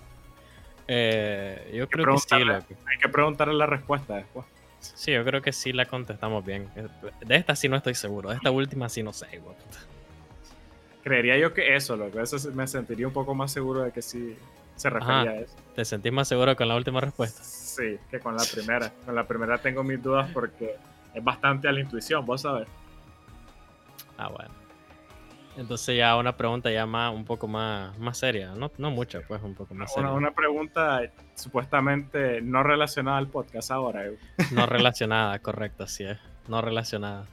Eh, yo creo que sí, loco. Hay que preguntarle la respuesta después. Sí, yo creo que sí la contestamos bien. De esta sí no estoy seguro. De esta última sí no sé, güey. Creería yo que eso, loco. Eso me sentiría un poco más seguro de que sí, se refería a eso. ¿Te sentís más seguro con la última respuesta? Sí, que con la primera. Con la primera tengo mis dudas porque es bastante a la intuición, vos sabés. Ah, bueno. Entonces ya una pregunta ya más, un poco más, más seria, no, no mucho, pues un poco más seria. Una, pregunta supuestamente no relacionada al podcast ahora. No relacionada, correcto, así es, no relacionada.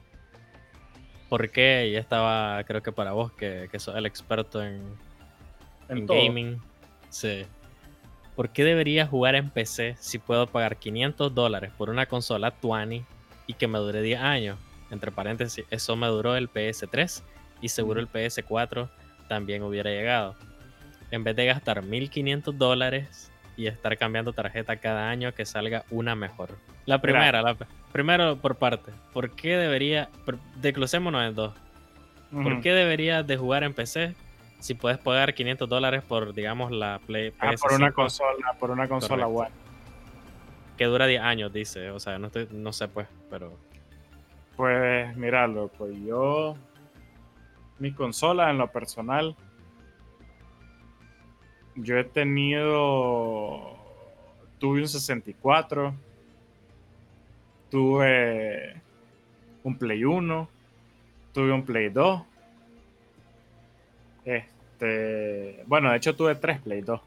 ¿Por qué? Y estaba, creo que para vos, que, que sos el experto en, en, gaming. Sí. ¿Por qué debería jugar en PC si puedo pagar 500 dólares por una consola 20 y que me dure 10 años? Entre paréntesis, eso me duró el PS3 y seguro el PS4 también hubiera llegado. En vez de gastar 1500 dólares y estar cambiando tarjeta cada año que salga una mejor. La primera, la, primero por parte. ¿Por qué debería, desglosémonos en dos? ¿Por qué debería de jugar en PC si puedes pagar 500 dólares por, digamos, la Play ah, por una consola, por una consola web. Que dura 10 años, dice. O sea, no, estoy, no sé, pues, pero... Pues, míralo, pues yo mi consola en lo personal. Yo he tenido. Tuve un 64. Tuve un Play 1. Tuve un Play 2. Este. Bueno, de hecho tuve tres Play 2.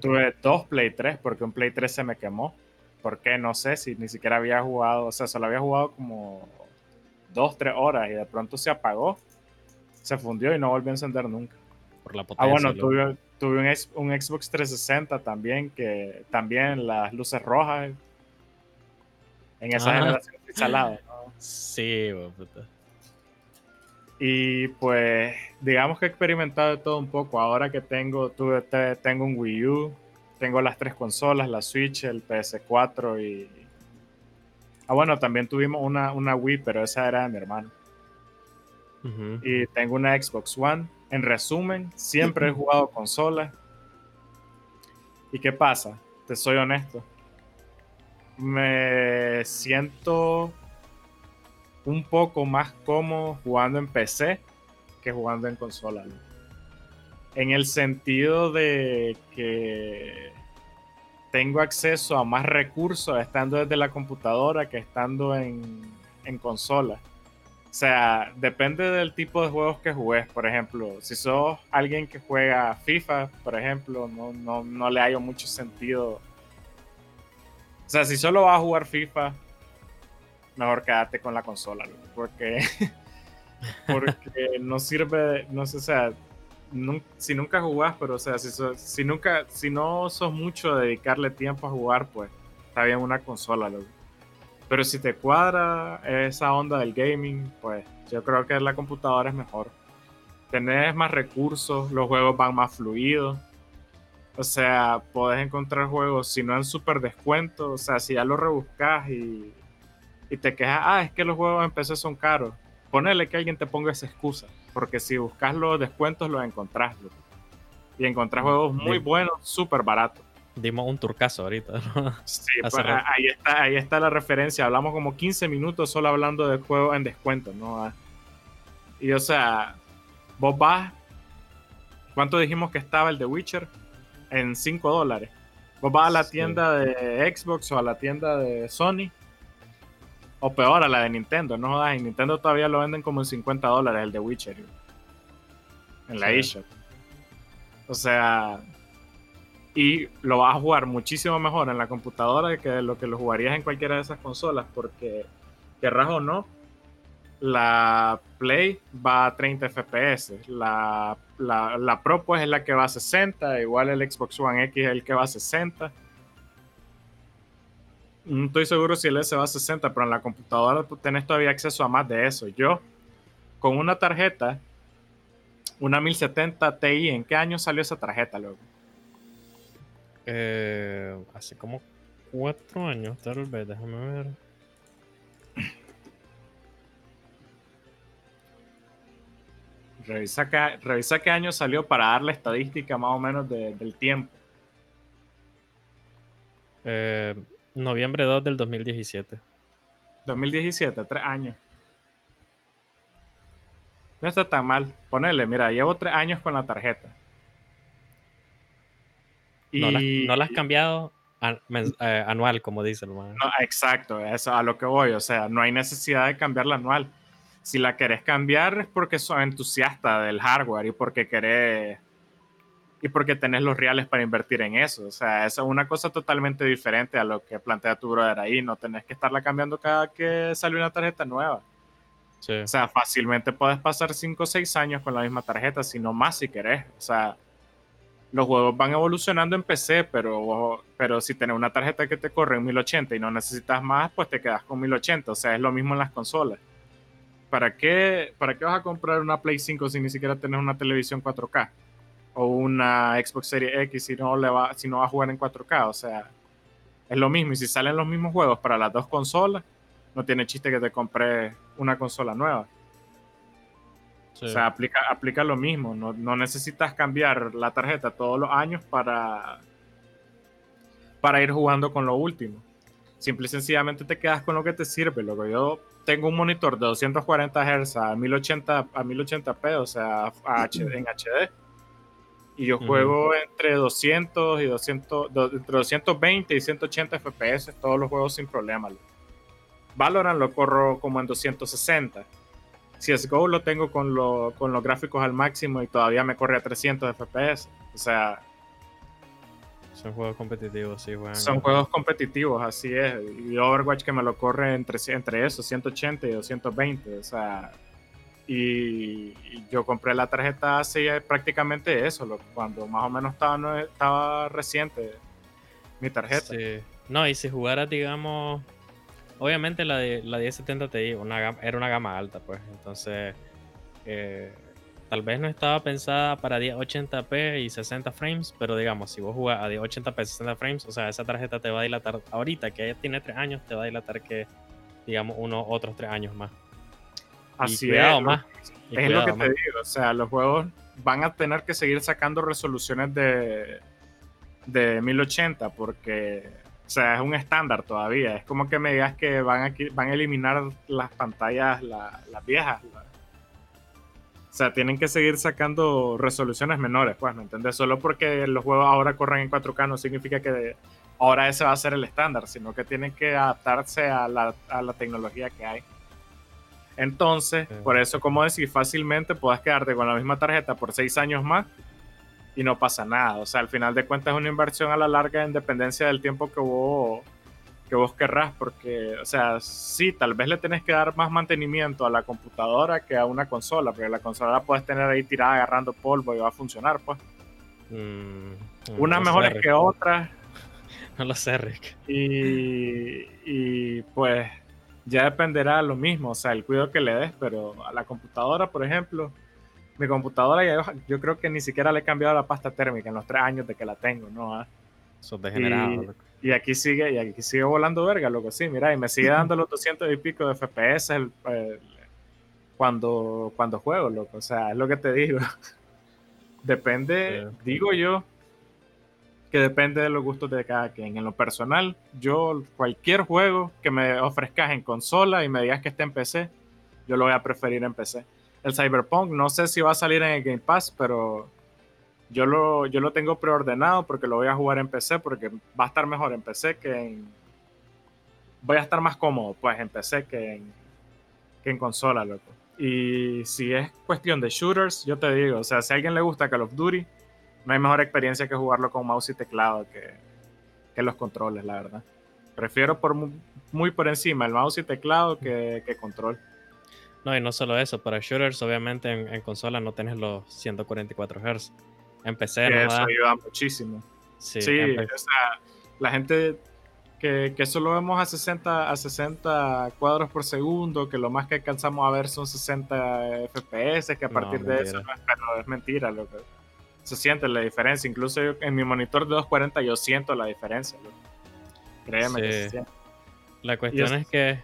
Tuve dos Play 3 porque un Play 3 se me quemó. ¿Por qué? No sé si ni siquiera había jugado. O sea, solo había jugado como dos, tres horas y de pronto se apagó se fundió y no volvió a encender nunca. Por la potencia. Ah, bueno, tuve, tuve un, Xbox 360 también, que también las luces rojas en esa ah. generación instalada. Sí, Y pues, digamos que he experimentado de todo un poco. Ahora que tengo, tuve, tengo un Wii U, tengo las tres consolas, la Switch, el PS4 y. Ah, bueno, también tuvimos una, una Wii, pero esa era de mi hermano y tengo una Xbox One. En resumen, siempre he jugado consolas. ¿Y qué pasa? Te soy honesto. Me siento un poco más cómodo jugando en PC que jugando en consola. En el sentido de que tengo acceso a más recursos estando desde la computadora que estando en, en consola. O sea, depende del tipo de juegos que juegues. Por ejemplo, si sos alguien que juega FIFA, por ejemplo, no, no, no le hallo mucho sentido. O sea, si solo vas a jugar FIFA, mejor quédate con la consola, porque, porque no sirve, no sé, o sea, si nunca jugás, pero o sea, si, si, nunca, si no sos mucho de dedicarle tiempo a jugar, pues está bien una consola, loco. Pero si te cuadra esa onda del gaming, pues yo creo que la computadora es mejor. Tenés más recursos, los juegos van más fluidos. O sea, podés encontrar juegos, si no en super descuento, o sea, si ya lo rebuscas y, y te quejas, ah, es que los juegos en PC son caros. Ponele que alguien te ponga esa excusa, porque si buscas los descuentos los encontrás. Y encontrás juegos muy buenos, súper baratos dimos un turcazo ahorita. Sí, pues, ahí, está, ahí está la referencia. Hablamos como 15 minutos solo hablando de juegos en descuento, ¿no? Ah, y o sea, vos vas. ¿Cuánto dijimos que estaba el de Witcher? En 5 dólares. Vos vas a la tienda de Xbox o a la tienda de Sony. O peor, a la de Nintendo, ¿no? En Nintendo todavía lo venden como en 50 dólares el de Witcher. En la eShop. O sea, y lo vas a jugar muchísimo mejor en la computadora que lo que lo jugarías en cualquiera de esas consolas, porque querrás o no, la Play va a 30 FPS, la, la, Pro pues es la que va a 60, igual el Xbox One X es el que va a 60. No estoy seguro si el S va a 60, pero en la computadora tenés todavía acceso a más de eso. Yo, con una tarjeta, una 1070 Ti, ¿en qué año salió esa tarjeta, luego? Eh, hace como cuatro años, tal vez, déjame ver. Revisa qué, revisa qué año salió para dar la estadística más o menos del tiempo. Eh, noviembre 2 del 2017. 2017, tres años. No está tan mal. Ponele, mira, llevo tres años con la tarjeta. No, la, no la has cambiado eh, anual, como dice el man. No, exacto, eso a lo que voy. O sea, no hay necesidad de cambiarla anual. Si la querés cambiar es porque sos entusiasta del hardware y porque querés y porque tenés los reales para invertir en eso. O sea, eso es una cosa totalmente diferente a lo que plantea tu brother ahí. No tenés que estarla cambiando cada que sale una tarjeta nueva. O sea, fácilmente puedes pasar 5 o 6 años con la misma tarjeta, si no más si querés. O sea, los juegos van evolucionando en PC, pero, pero si tenés una tarjeta que te corre en 1080 y no necesitas más, pues te quedas con 1080. O sea, es lo mismo en las consolas. ¿Para qué, ¿Para qué vas a comprar una Play 5 si ni siquiera tenés una televisión 4K? O una Xbox Series X si no, le va, si no va a jugar en 4K. O sea, es lo mismo. Y si salen los mismos juegos para las dos consolas, no tiene chiste que te compre una consola nueva. O sea, aplica, aplica lo mismo. No, necesitas cambiar la tarjeta todos los años para, para ir jugando con lo último. Simple y sencillamente te quedas con lo que te sirve. Lo que yo tengo un monitor de 240 Hz a 1080 a 1080p, o sea, en HD. Y yo juego entre 200 y 200, entre 220 y 180 FPS todos los juegos sin problema. Valorant lo corro como en 260 CSGO lo tengo con, con los gráficos al máximo y todavía me corre a 300 FPS. O sea... Son juegos competitivos, sí, bueno. Son juegos competitivos, así es. Y Overwatch que me lo corre entre, entre eso, 180 y 220. O sea... Y, yo compré la tarjeta hace prácticamente eso, cuando más o menos estaba, estaba reciente mi tarjeta. Sí. No, y si jugara, digamos, Obviamente la, de, la 1070 Ti una, era una gama alta, pues. Entonces, eh, tal vez no estaba pensada para 1080p y 60 frames, pero digamos, si vos jugás a 1080p y 60 frames, o sea, esa tarjeta te va a dilatar ahorita, que ya tiene 3 años, te va a dilatar que, digamos, unos otros 3 años más. Así es. Más. es lo que te digo, o sea, los juegos van a tener que seguir sacando resoluciones de, de 1080 porque o sea, es un estándar todavía. Es como que me digas que van a, van a eliminar las pantallas, las viejas. O sea, tienen que seguir sacando resoluciones menores, pues, ¿me entiendes? Solo porque los juegos ahora corren en 4K no significa que ahora ese va a ser el estándar, sino que tienen que adaptarse a la, a la tecnología que hay. Entonces, por eso, como decir, fácilmente puedes quedarte con la misma tarjeta por 6 años más y no pasa nada. O sea, al final de cuentas es una inversión a la larga en dependencia del tiempo que vos, que vos querrás, porque, o sea, sí, tal vez le tenés que dar más mantenimiento a la computadora que a una consola, porque la consola la puedes tener ahí tirada agarrando polvo y va a funcionar, pues. Mm, Unas mejores que otras. No lo sé, Rick. Y, y pues ya dependerá lo mismo, o sea, el cuidado que le des, pero a la computadora, por ejemplo, mi computadora yo, creo que ni siquiera le he cambiado la pasta térmica en los tres años de que la tengo, ¿no? Ah. Son degenerados. Y, aquí sigue, y aquí sigue volando verga, loco, sí, mira, y me sigue dando los 200 y pico de FPS cuando, cuando juego, loco, o sea, es lo que te digo. depende, digo yo, que depende de los gustos de cada quien. En lo personal, yo cualquier juego que me ofrezcas en consola y me digas que esté en PC, yo lo voy a preferir en PC el Cyberpunk. No sé si va a salir en el Game Pass, pero yo lo, yo lo tengo preordenado porque lo voy a jugar en PC, porque va a estar mejor en PC que en... Voy a estar más cómodo, pues, en PC que en, que en consola, loco. Y si es cuestión de shooters, yo te digo, o sea, si a alguien le gusta Call of Duty, no hay mejor experiencia que jugarlo con mouse y teclado que, que los controles, la verdad. Prefiero por muy, por encima el mouse y teclado que, que control. No, y no solo eso, para shooters, obviamente en, consola no tienes los 144 Hz. En PC Eso ayuda muchísimo. Sí, o sea, la gente que, que solo vemos a 60, a 60 cuadros por segundo, que lo más que alcanzamos a ver son 60 FPS, que a partir de eso es, mentira. Lo que, se siente la diferencia. Incluso en mi monitor de 240 yo siento la diferencia. Créeme que se siente. La cuestión es, que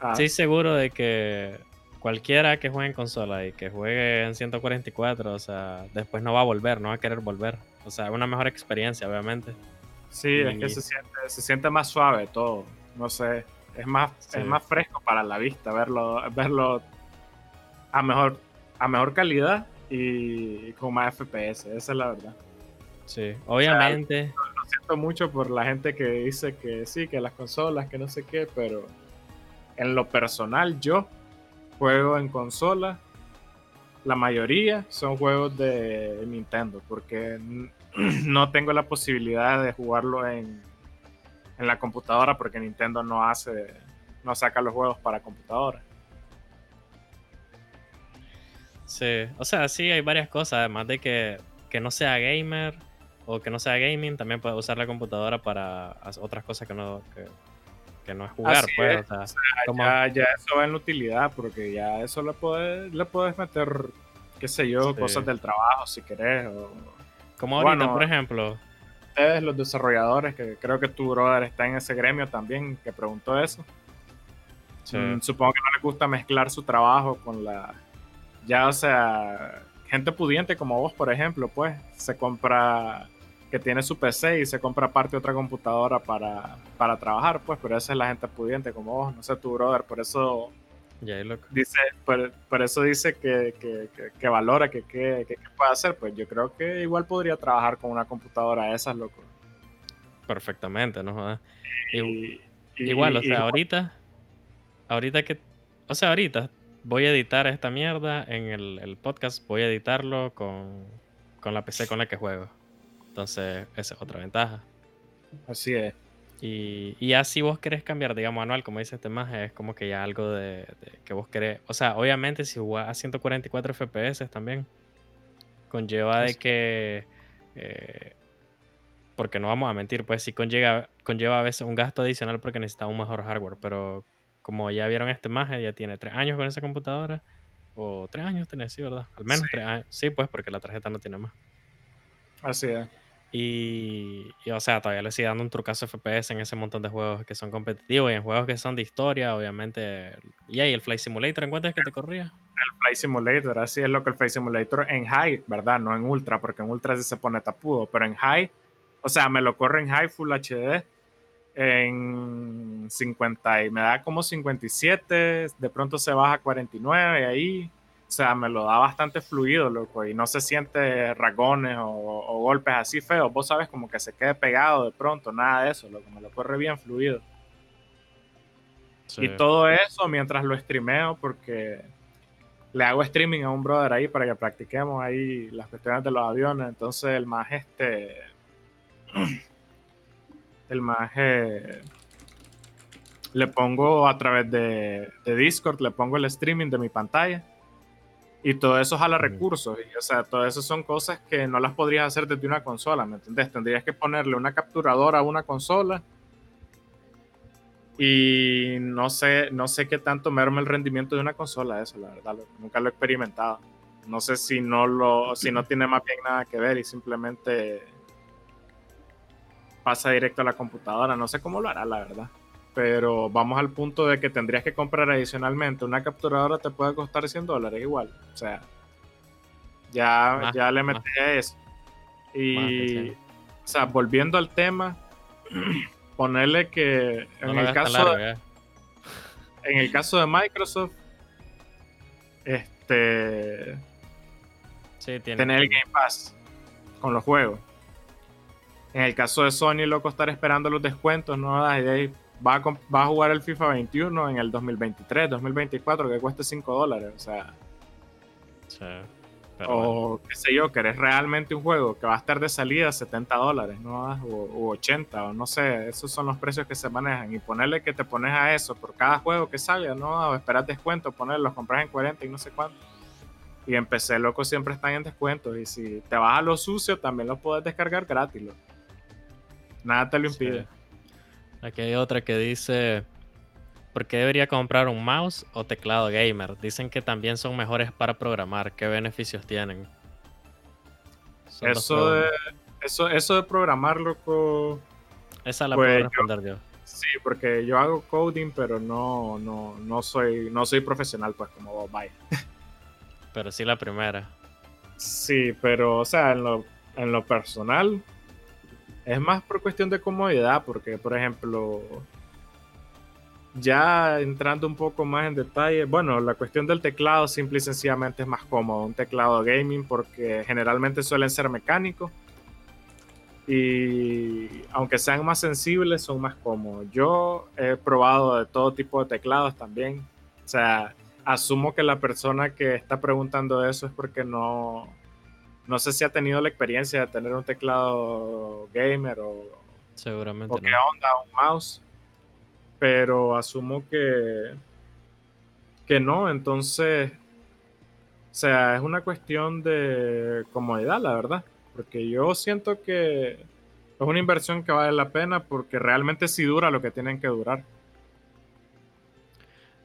ah. estoy seguro de que cualquiera que juegue en consola y que juegue en 144, o sea, después no va a volver, no va a querer volver. O sea, una mejor experiencia, obviamente. Sí, es que se siente, se siente más suave todo. No sé, es más, es más fresco para la vista verlo, verlo a mejor, a mejor calidad y con más FPS, esa es la verdad. Sí, obviamente. lo siento mucho por la gente que dice que sí, que las consolas, que no sé qué, pero en lo personal yo juego en consola. La mayoría son juegos de Nintendo, porque no tengo la posibilidad de jugarlo en, en la computadora, porque Nintendo no hace, no saca los juegos para computadora. Sí, o sea, sí hay varias cosas, además de que, que no sea gamer o que no sea gaming, también puedes usar la computadora para otras cosas que no, no es jugar, pues. O sea, ya, eso va en utilidad, porque ya eso le puedes, le puedes meter, qué sé yo, cosas del trabajo si querés. O... Como ahorita, por ejemplo. Ustedes, los desarrolladores, que creo que tu brother está en ese gremio también, que preguntó eso. Mm, supongo que no le gusta mezclar su trabajo con la ya, o sea, gente pudiente como vos, por ejemplo, pues, se compra, que tiene su PC y se compra parte de otra computadora para, para trabajar, pues, pero esa es la gente pudiente como vos, no sé tu brother, por eso dice, por, eso dice que, que, que, valora, que, puede hacer, pues yo creo que igual podría trabajar con una computadora esas, loco. Perfectamente, ¿no? igual, o sea, ahorita, ahorita que, o sea, ahorita voy a editar esta mierda en el, podcast, voy a editarlo con, la PC con la que juego. Entonces, esa es otra ventaja. Así es. Y, y ya si vos querés cambiar, digamos, anual, como dice este más, es como que ya algo de, que vos querés. O sea, obviamente, si jugás a 144 FPS también, conlleva de que. Eh, porque no vamos a mentir, pues sí conlleva, conlleva a veces un gasto adicional porque necesita un mejor hardware, pero como ya vieron este maje, ya tiene tres años con esa computadora. O tres años tiene, sí, ¿verdad? Al menos tres años. Sí, pues porque la tarjeta no tiene más. Así es. Y, o sea, todavía le sigue dando un trucazo FPS en ese montón de juegos que son competitivos y en juegos que son de historia, obviamente. Y ahí el Flight Simulator, ¿en cuánto es que te corría? El Flight Simulator, así es lo que el Flight Simulator en high, ¿verdad? No en ultra, porque en ultra sí se pone tapudo, pero en high, o sea, me lo corre en high Full HD en 50 y me da como 57, de pronto se baja a 49 ahí. O sea, me lo da bastante fluido, loco, y no se siente ragones o, golpes así feos. Vos sabes, como que se quede pegado de pronto, nada de eso, loco, me lo corre bien fluido. Y todo eso mientras lo streameo, porque le hago streaming a un brother ahí para que practiquemos ahí las cuestiones de los aviones. Entonces, el más este el maje le pongo a través de, Discord, le pongo el streaming de mi pantalla. Y todo eso jala recursos. Y, o sea, todo eso son cosas que no las podrías hacer desde una consola, ¿me entendés? Tendrías que ponerle una capturadora a una consola. Y no sé, no sé qué tanto merma el rendimiento de una consola eso, la verdad. nunca lo he experimentado. No sé si no lo, si no tiene más bien nada que ver y simplemente pasa directo a la computadora. No sé cómo lo hará, la verdad. Pero vamos al punto de que tendrías que comprar adicionalmente una capturadora, te puede costar 100 dólares igual. O sea, ya, ya le metí a eso. Y, o sea, volviendo al tema, ponerle que en el caso de, en el caso de Microsoft, este, tener el Game Pass con los juegos. En el caso de Sony, loco, estar esperando los descuentos, ¿no? Va a, va a jugar el FIFA 21 en el 2023, 2024, que cueste 5 dólares, o sea. Sí, o qué sé yo, que eres realmente un juego que va a estar de salida 70 dólares, ¿no? O, 80, o no sé, esos son los precios que se manejan. Y ponerle que te pones a eso por cada juego que salga, ¿no? O esperar descuento, ponerlos, compras en 40 y no sé cuánto. Y en PC, loco, siempre están en descuento. Y si te vas a lo sucio, también los puedes descargar gratis, loco. Nada te lo impide. Aquí hay otra que dice, ¿por qué debería comprar un mouse o teclado gamer? Dicen que también son mejores para programar. ¿Qué beneficios tienen? eso de, eso, eso de programar, loco. Esa la puedo pues, responder yo, Sí, porque yo hago coding, pero no, no, no soy, no soy profesional, pues, como vos, vaya. Pero sí la primera. Sí, pero, o sea, en lo, en lo personal, es más por cuestión de comodidad, porque por ejemplo, ya entrando un poco más en detalle, bueno, la cuestión del teclado simple y sencillamente es más cómodo, un teclado gaming porque generalmente suelen ser mecánicos y aunque sean más sensibles, son más cómodos. Yo he probado de todo tipo de teclados también. O sea, asumo que la persona que está preguntando eso es porque no, no sé si ha tenido la experiencia de tener un teclado gamer o, Seguramente o qué onda, un mouse. Pero asumo que, que no, entonces, o sea, es una cuestión de comodidad, la verdad. Porque yo siento que es una inversión que vale la pena porque realmente sí dura lo que tienen que durar.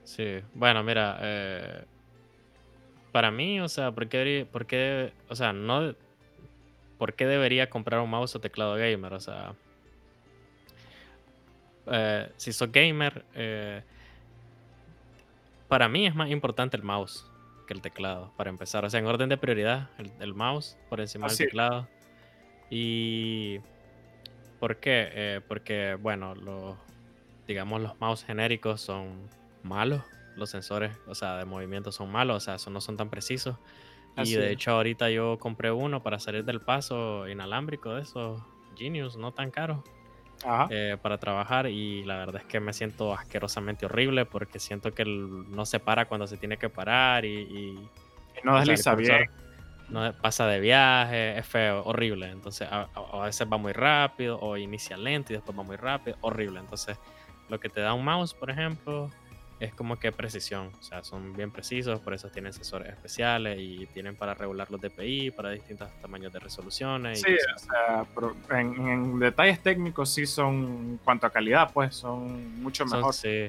Sí, bueno, mira, eh, para mí, o sea, ¿por qué, por qué, o sea, no, ¿por qué debería comprar un mouse o teclado gamer? O sea, eh, si sos gamer, eh, para mí es más importante el mouse que el teclado, para empezar. O sea, en orden de prioridad, el, mouse por encima del teclado. Y... ¿Por qué? porque, bueno, los, digamos, los mouse genéricos son malos. Los sensores, o sea, de movimiento son malos, o sea, eso no son tan precisos. y de hecho ahorita yo compré uno para salir del paso inalámbrico de esos Genius, no tan caro, eh, para trabajar y la verdad es que me siento asquerosamente horrible porque siento que no se para cuando se tiene que parar y... no desliza bien. No, pasa de viaje, es feo, horrible. Entonces a, a, veces va muy rápido o inicia lento y después va muy rápido, horrible. Entonces lo que te da un mouse, por ejemplo, es como que precisión, o sea, son bien precisos, por eso tienen sensores especiales y tienen para regular los DPI, para distintos tamaños de resoluciones. Sí, o sea, en, detalles técnicos sí son, en cuanto a calidad, pues son mucho mejor. sí,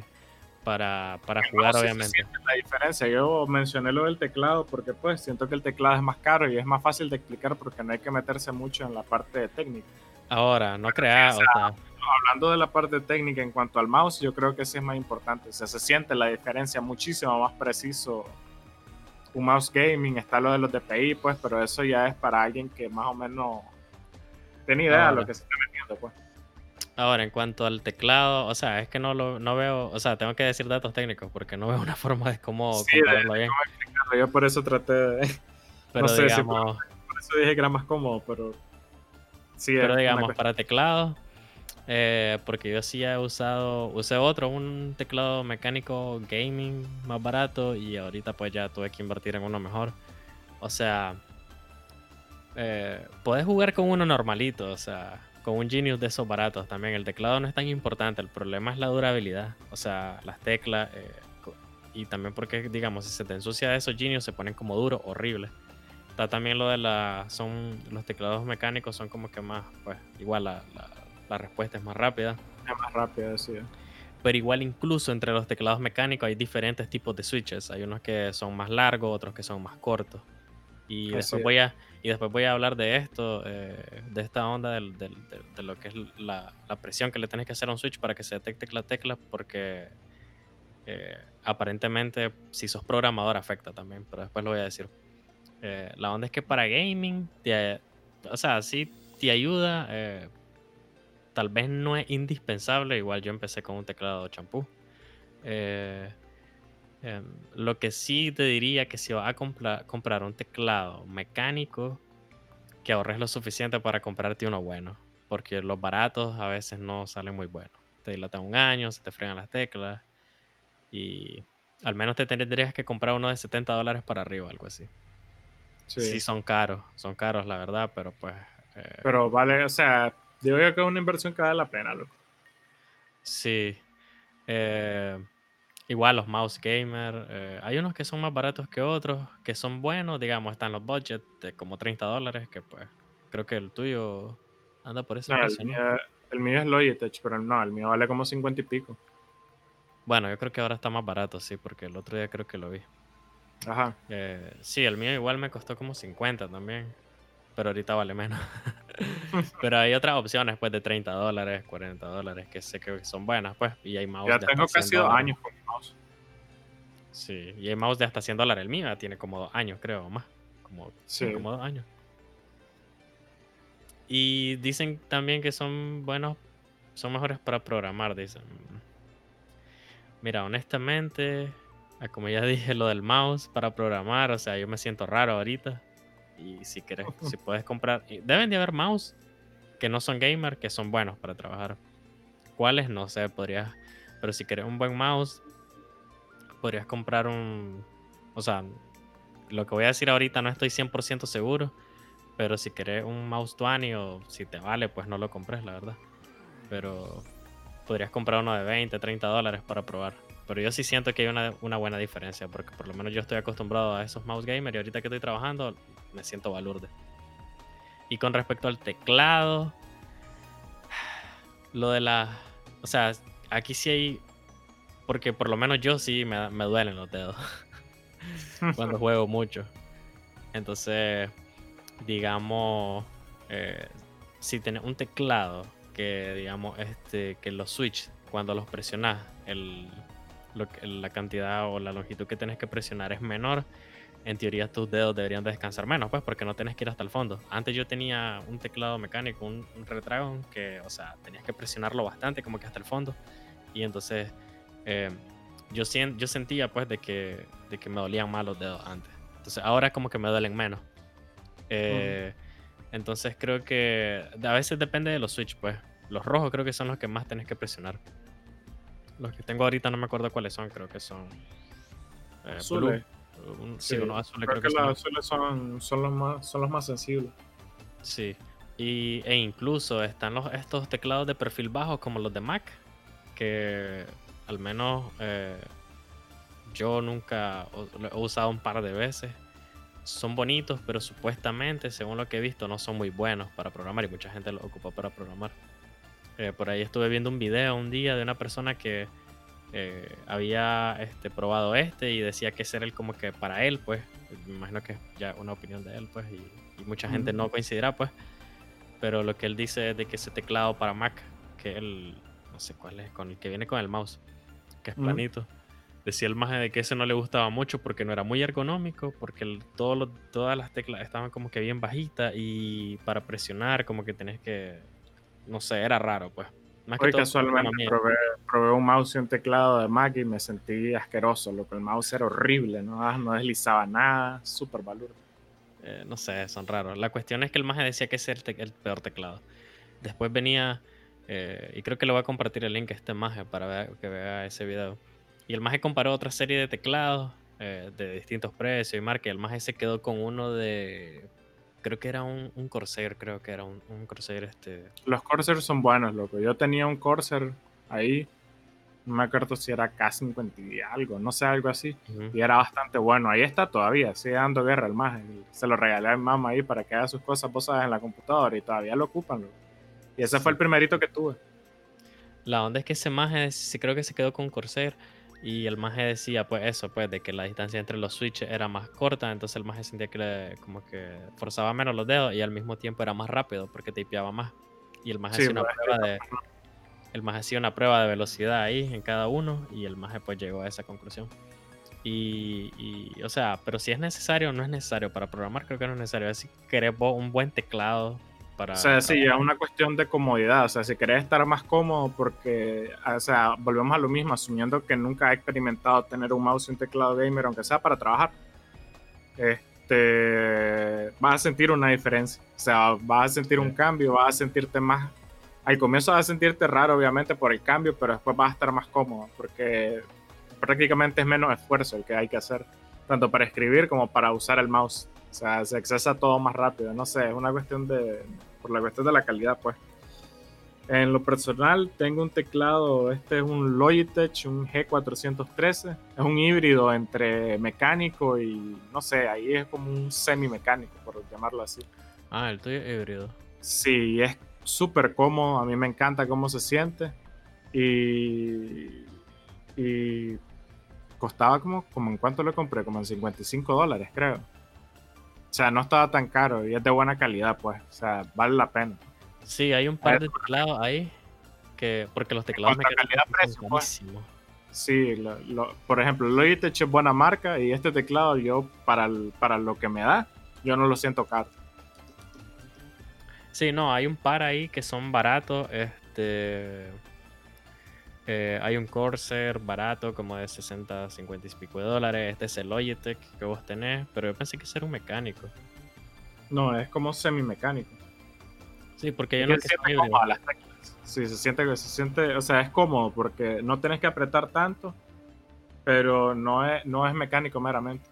para, para jugar obviamente. la diferencia, yo mencioné lo del teclado porque pues siento que el teclado es más caro y es más fácil de explicar porque no hay que meterse mucho en la parte técnica. Ahora, no creas, o sea hablando de la parte técnica en cuanto al mouse, yo creo que ese es más importante. O sea, se siente la diferencia muchísimo más preciso. Un mouse gaming, está lo de los DPI, pues, pero eso ya es para alguien que más o menos tiene idea de lo que se está metiendo, pues. Ahora, en cuanto al teclado, o sea, es que no lo no veo, o sea, tengo que decir datos técnicos porque no veo una forma de cómo sí, bien. Yo por eso traté de. Pero no sé digamos, por, eso dije que era más cómodo, pero. Sí, pero digamos, para teclado, eh, porque yo sí he usado, usé otro, un teclado mecánico gaming más barato y ahorita pues ya tuve que invertir en uno mejor. O sea, eh, puedes jugar con uno normalito, o sea, con un Genius de esos baratos también. El teclado no es tan importante, el problema es la durabilidad, o sea, las teclas eh, y también porque, digamos, si se te ensucia esos Genius se ponen como duros, horribles. Está también lo de la, son los teclados mecánicos son como que más, pues, igual la la respuesta es más rápida. Es más rápida, sí. Pero igual incluso entre los teclados mecánicos hay diferentes tipos de switches. Hay unos que son más largos, otros que son más cortos. Y después voy a y después voy a hablar de esto, eh, de esta onda de, lo que es la, presión que le tienes que hacer a un switch para que se detecte la tecla, porque eh, aparentemente si sos programador afecta también, pero después lo voy a decir. Eh, la onda es que para gaming, o sea, sí te ayuda, tal vez no es indispensable, igual yo empecé con un teclado champú. Eh, em, lo que sí te diría que si vas a comprar un teclado mecánico, que ahorres lo suficiente para comprarte uno bueno, porque los baratos a veces no salen muy buenos. Te dilatan un año, se te fregan las teclas y al menos te tendrías que comprar uno de 70 dólares para arriba, algo así. Sí. son caros, son caros la verdad, pero pues... Eh, pero vale, o sea, Digo yo que es una inversión que vale la pena, loco. Sí. Eh, igual los mouse gamer. Eh, hay unos que son más baratos que otros, que son buenos, digamos, están los budgets de como 30 dólares, que pues creo que el tuyo anda por ese precio. El, mío, el mío es Logitech, pero no, el mío vale como 50 y pico. Bueno, yo creo que ahora está más barato, sí, porque el otro día creo que lo vi. Ajá. Eh, sí, el mío igual me costó como 50 también pero ahorita vale menos. pero hay otras opciones, pues, de 30 dólares, 40 dólares, que sé que son buenas, pues, y hay mouse ya tengo casi dos años con mi mouse. Sí, y hay mouse de hasta 100 dólares. El mío tiene como dos años, creo, más. Como, sí. como dos años. Y dicen también que son buenos, son mejores para programar, dicen. Mira, honestamente, como ya dije, lo del mouse para programar, o sea, yo me siento raro ahorita. Y si quieres, si puedes comprar, deben de haber mouse que no son gamer, que son buenos para trabajar. ¿Cuáles? No sé, podrías. Pero si quieres un buen mouse, podrías comprar un. O sea, lo que voy a decir ahorita no estoy 100% seguro. Pero si querés un mouse 20 o si te vale, pues no lo compres, la verdad. Pero podrías comprar uno de 20, 30 dólares para probar. Pero yo sí siento que hay una, una, buena diferencia, porque por lo menos yo estoy acostumbrado a esos mouse gamer y ahorita que estoy trabajando me siento balurde. Y con respecto al teclado, lo de la... O sea, aquí sí hay... Porque por lo menos yo sí me, me duelen los dedos cuando juego mucho. Entonces, digamos, eh, si tienes un teclado que, digamos, este, que los switch, cuando los presionas, el, la cantidad o la longitud que tienes que presionar es menor, en teoría tus dedos deberían descansar menos, pues porque no tienes que ir hasta el fondo. Antes yo tenía un teclado mecánico, un, un que, o sea, tenías que presionarlo bastante, como que hasta el fondo. Y entonces eh, yo, yo sentía pues de que, de que me dolían más los dedos antes. Entonces ahora como que me duelen menos. Eh, entonces creo que a veces depende de los switch, pues. Los rojos creo que son los que más tenés que presionar. Los que tengo ahorita no me acuerdo cuáles son, creo que son. Eh, azules. sí, azules creo, que, los azules son, son, los más, son los más sensibles. Sí. Y, e incluso están los, estos teclados de perfil bajo como los de Mac, que al menos eh, yo nunca he usado un par de veces. Son bonitos, pero supuestamente, según lo que he visto, no son muy buenos para programar y mucha gente los ocupa para programar. Eh, por ahí estuve viendo un video un día de una persona que eh, había este, probado este y decía que ese era el como que para él, pues. Me imagino que es ya una opinión de él, pues. Y, mucha gente no coincidirá, pues. Pero lo que él dice es de que ese teclado para Mac, que él, no sé cuál es, con el que viene con el mouse, que es planito. Decía el maje de que ese no le gustaba mucho porque no era muy ergonómico, porque todas las teclas estaban como que bien bajitas y para presionar como que tenés que no sé, era raro, pues. Más Hoy casualmente probé, un mouse y un teclado de Mac y me sentí asqueroso, lo que el mouse era horrible, no, ah, no deslizaba nada, súper valor. Eh, no sé, son raros. La cuestión es que el maje decía que ese era el, peor teclado. Después venía, eh, y creo que le voy a compartir el link a este maje para que vea ese video. Y el maje comparó otra serie de teclados eh, de distintos precios y marcas. Y el maje se quedó con uno de creo que era un, un Corsair, creo que era un, un, Corsair este. Los Corsair son buenos, loco. Yo tenía un Corsair ahí, no me acuerdo si era K50 y algo, no sé, algo así. Y era bastante bueno. Ahí está todavía, sigue dando guerra el más. Se lo regalé a mi mamá ahí para que haga sus cosas, vos en la computadora y todavía lo ocupan, loco. Y ese fue el primerito que tuve. La onda es que ese más, creo que se quedó con Corsair. Y el maje decía, pues eso, pues de que la distancia entre los switches era más corta, entonces el maje sentía que le, como que forzaba menos los dedos y al mismo tiempo era más rápido porque tipeaba más. Y el maje hacía una pues, prueba de el maje hacía una prueba de velocidad ahí en cada uno y el maje pues llegó a esa conclusión. Y, y, o sea, pero si es necesario no es necesario para programar, creo que no es necesario. Si querés un buen teclado o sea, sí, es una cuestión de comodidad. O sea, si querés estar más cómodo, porque, o sea, volvemos a lo mismo, asumiendo que nunca he experimentado tener un mouse y un teclado gamer, aunque sea para trabajar, este, vas a sentir una diferencia. O sea, vas a sentir un cambio, vas a sentirte más. Al comienzo vas a sentirte raro, obviamente, por el cambio, pero después vas a estar más cómodo, porque prácticamente es menos esfuerzo el que hay que hacer, tanto para escribir como para usar el mouse. O sea, se accesa todo más rápido. No sé, es una cuestión de. Por la cuestión de la calidad, pues. En lo personal, tengo un teclado. Este es un Logitech, un G413. Es un híbrido entre mecánico y. No sé, ahí es como un semi-mecánico, por llamarlo así. Ah, el tuyo es híbrido. Sí, es súper cómodo. A mí me encanta cómo se siente. Y. Y. Costaba como, como en cuánto lo compré, como en 55 dólares, creo. O sea, no estaba tan caro y es de buena calidad, pues. O sea, vale la pena. Sí, hay un par de teclados ahí que. Porque los teclados mecánicos son pues. Sí, por ejemplo, Logitech es buena marca y este teclado yo, para, para lo que me da, yo no lo siento caro. Sí, no, hay un par ahí que son baratos. Este. Eh, hay un Corsair barato, como de 60, 50 y pico de dólares. Este es el Logitech que vos tenés, pero yo pensé que era un mecánico. No, es como semi-mecánico. Sí, porque yo no se siente las teclas. Sí, se siente que se siente, o sea, es cómodo porque no tienes que apretar tanto, pero no es, no es mecánico meramente.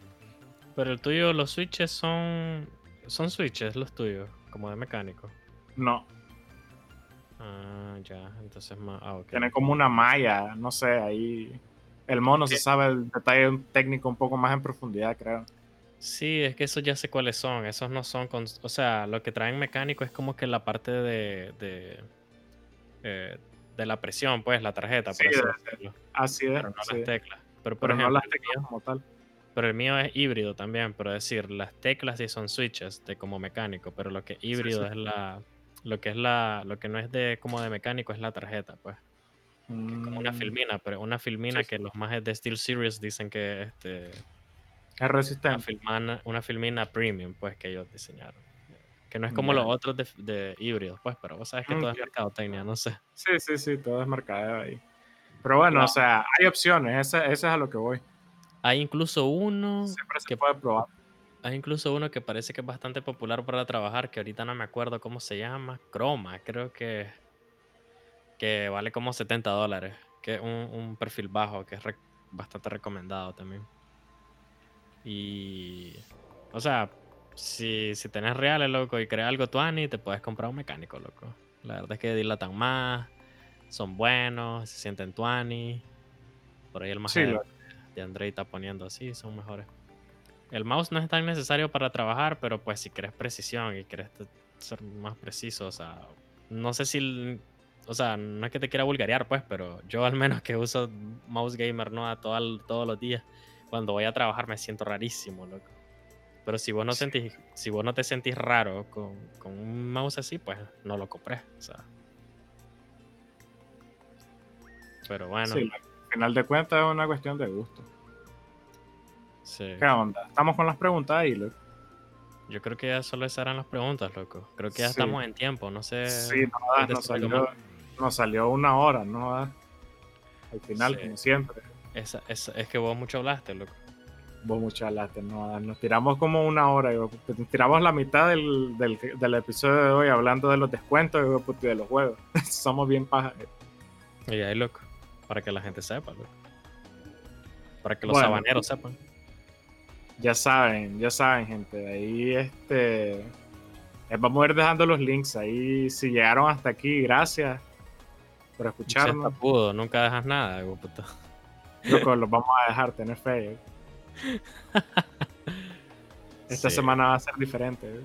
Pero el tuyo, los switches son. Son switches los tuyos, como de mecánico. No, Ah, ya, entonces más. Ah, ok. tiene como una malla, no sé, ahí el mono se sabe el detalle técnico un poco más en profundidad, creo. Sí, es que esos ya sé cuáles son. Esos no son con. O sea, lo que traen mecánico es como que la parte de. de, eh, de la presión, pues, la tarjeta, por Sí, así de- decirlo. Así es, Pero no sí. las teclas. Pero por pero no las teclas mío- como tal. Pero el mío es híbrido también, pero es decir, las teclas sí son switches de como mecánico, pero lo que es híbrido sí. es la lo que es la lo que no es de como de mecánico es la tarjeta, pues. Como una Mm, filmina, pero una filmina Sí, sí. que los más de Steel Series dicen que este Es una resistente. una filmina premium, pues que ellos diseñaron. Que no es como los otros de, de híbridos, pues, pero vos sabes que todo es mercadotecnia, no sé. Sí, sí, sí, todo es mercadeo ahí. Pero bueno, o sea, hay opciones, ese, ese es a lo que voy. Hay incluso uno Siempre se que puede probar. Hay incluso uno que parece que es bastante popular para trabajar, que ahorita no me acuerdo cómo se llama. Chroma, creo que, que vale como 70 dólares. Que es un, un perfil bajo, que es bastante recomendado también. Y. O sea, si, si tenés reales, loco, y creas algo tuani, te puedes comprar un mecánico, loco. La verdad es que dilatan más, son buenos, se sienten tuani. Por ahí el más Sí, lo- de Andrei está poniendo así, son mejores. El mouse no es tan necesario para trabajar, pero pues si querés precisión y querés ser más preciso, o sea, no sé si, o sea, no es que te quiera vulgarear, pues, pero yo al menos que uso mouse gamer, ¿no? A todo todos los días, cuando voy a trabajar me siento rarísimo, loco. Pero si vos no Sí. sentís, si vos no te sentís raro con, con un mouse así, pues no lo compré, o sea. Pero bueno, Sí, al final de cuentas es una cuestión de gusto. Sí. ¿Qué onda? Estamos con las preguntas ahí, loco. Yo creo que ya solo esas eran las preguntas, loco. Creo que ya Sí. estamos en tiempo, no sé. Sí, no, ¿quieres nos salió, nos salió una hora, ¿no? Al final, Sí. como siempre. Esa- esa- es que vos mucho hablaste, loco. Vos mucho hablaste, ¿no? Nos tiramos como una hora, y, nos tiramos la mitad del, del, del episodio de hoy hablando de los descuentos y puto, de los juegos. Somos bien paja. Y ahí, loco. Para que la gente sepa, loco. Para que los Bueno. sabaneros sepan. Ya saben, ya saben, gente. Ahí este. Vamos a ir dejando los links ahí. Si llegaron hasta aquí, gracias por escucharnos. tapudo, nunca dejas nada, puta. Loco, los vamos a dejar tener fe. ¿eh? Esta Sí. semana va a ser diferente. ¿eh?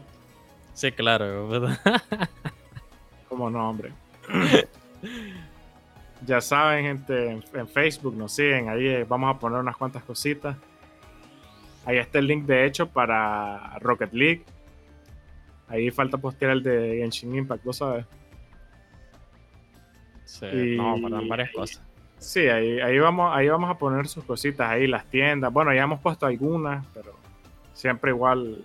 Sí, claro. Como no, hombre. ya saben, gente, en, en Facebook nos siguen. Ahí eh, vamos a poner unas cuantas cositas. Ahí está el link, de hecho, para Rocket League. Ahí falta postear el de Genshin Impact, ¿vos sabes? Sí, Y- No, faltan varias cosas. Sí, ahí, ahí, vamos, ahí vamos a poner sus cositas, ahí las tiendas. Bueno, ya hemos puesto algunas, pero siempre igual.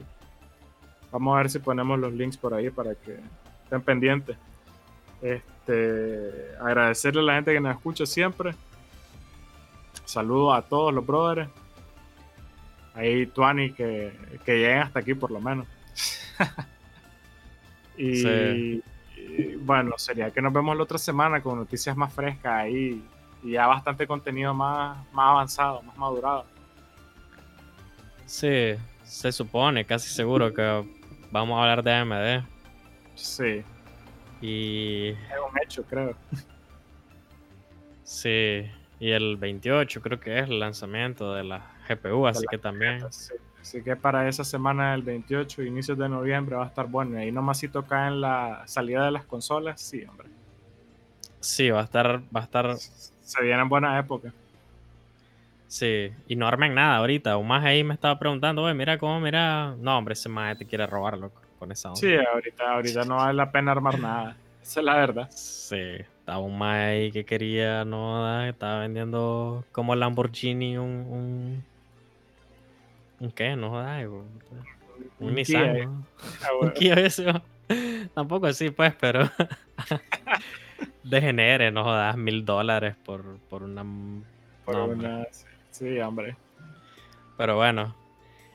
Vamos a ver si ponemos los links por ahí para que estén pendientes. Este, agradecerle a la gente que nos escucha siempre. Saludos a todos los brothers. Ahí Tuani que, que lleguen hasta aquí por lo menos. y, Sí. y, bueno, sería que nos vemos la otra semana con noticias más frescas ahí y ya bastante contenido más, más avanzado, más madurado. Sí, se supone, casi seguro que vamos a hablar de AMD. Sí, Y es un hecho, creo. sí, y el 28 creo que es el lanzamiento de la GPU, así que también. Sí, Así que para esa semana del 28, inicios de noviembre, va a estar bueno. Y ahí nomás si toca en la salida de las consolas, sí, hombre. Sí, va a estar, va a estar, Se vienen buenas épocas. sí, y no armen nada ahorita. Un más ahí me estaba preguntando, oye, mira cómo, mira. No, hombre, ese más te quiere robar, loco, con esa onda. Sí, ahorita, ahorita no vale la pena armar nada. Esa es la verdad. Sí, estaba un más ahí que quería, no, estaba vendiendo como Lamborghini un qué, no, da, un, Nissan, Kia, ¿no? Ah, Un bueno. Kia eso. Tampoco así, pues, pero degenere, no jodas, mil dólares por, por una... Por no, una- sí, hombre. Pero bueno,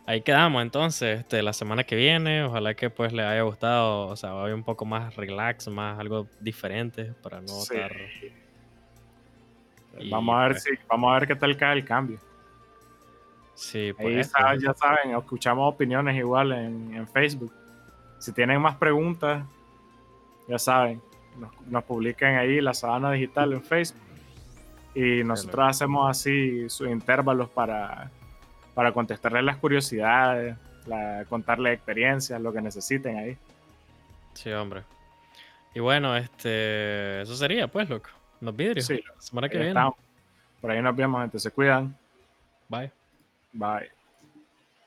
ahí quedamos entonces, este, la semana que viene. Ojalá que pues le haya gustado, o sea, vaya un poco más relax, más algo diferente para no Sí. estar. y, Vamos a ver pues, si, vamos a ver qué tal cae el cambio. Sí, Ahí pues. sa- ya saben, escuchamos opiniones igual en, en Facebook. Si tienen más preguntas, ya saben, nos, nos publiquen ahí la Sabana Digital en Facebook. Y nosotros hacemos así sus intervalos para, para contestarles las curiosidades, la- contarles experiencias, lo que necesiten ahí. Sí, hombre. Y bueno, este, eso sería, pues, loco. Los vidrios. Sí, La semana que Ahí viene. estamos. Por ahí nos vemos, gente. Se cuidan. Bye. Bye.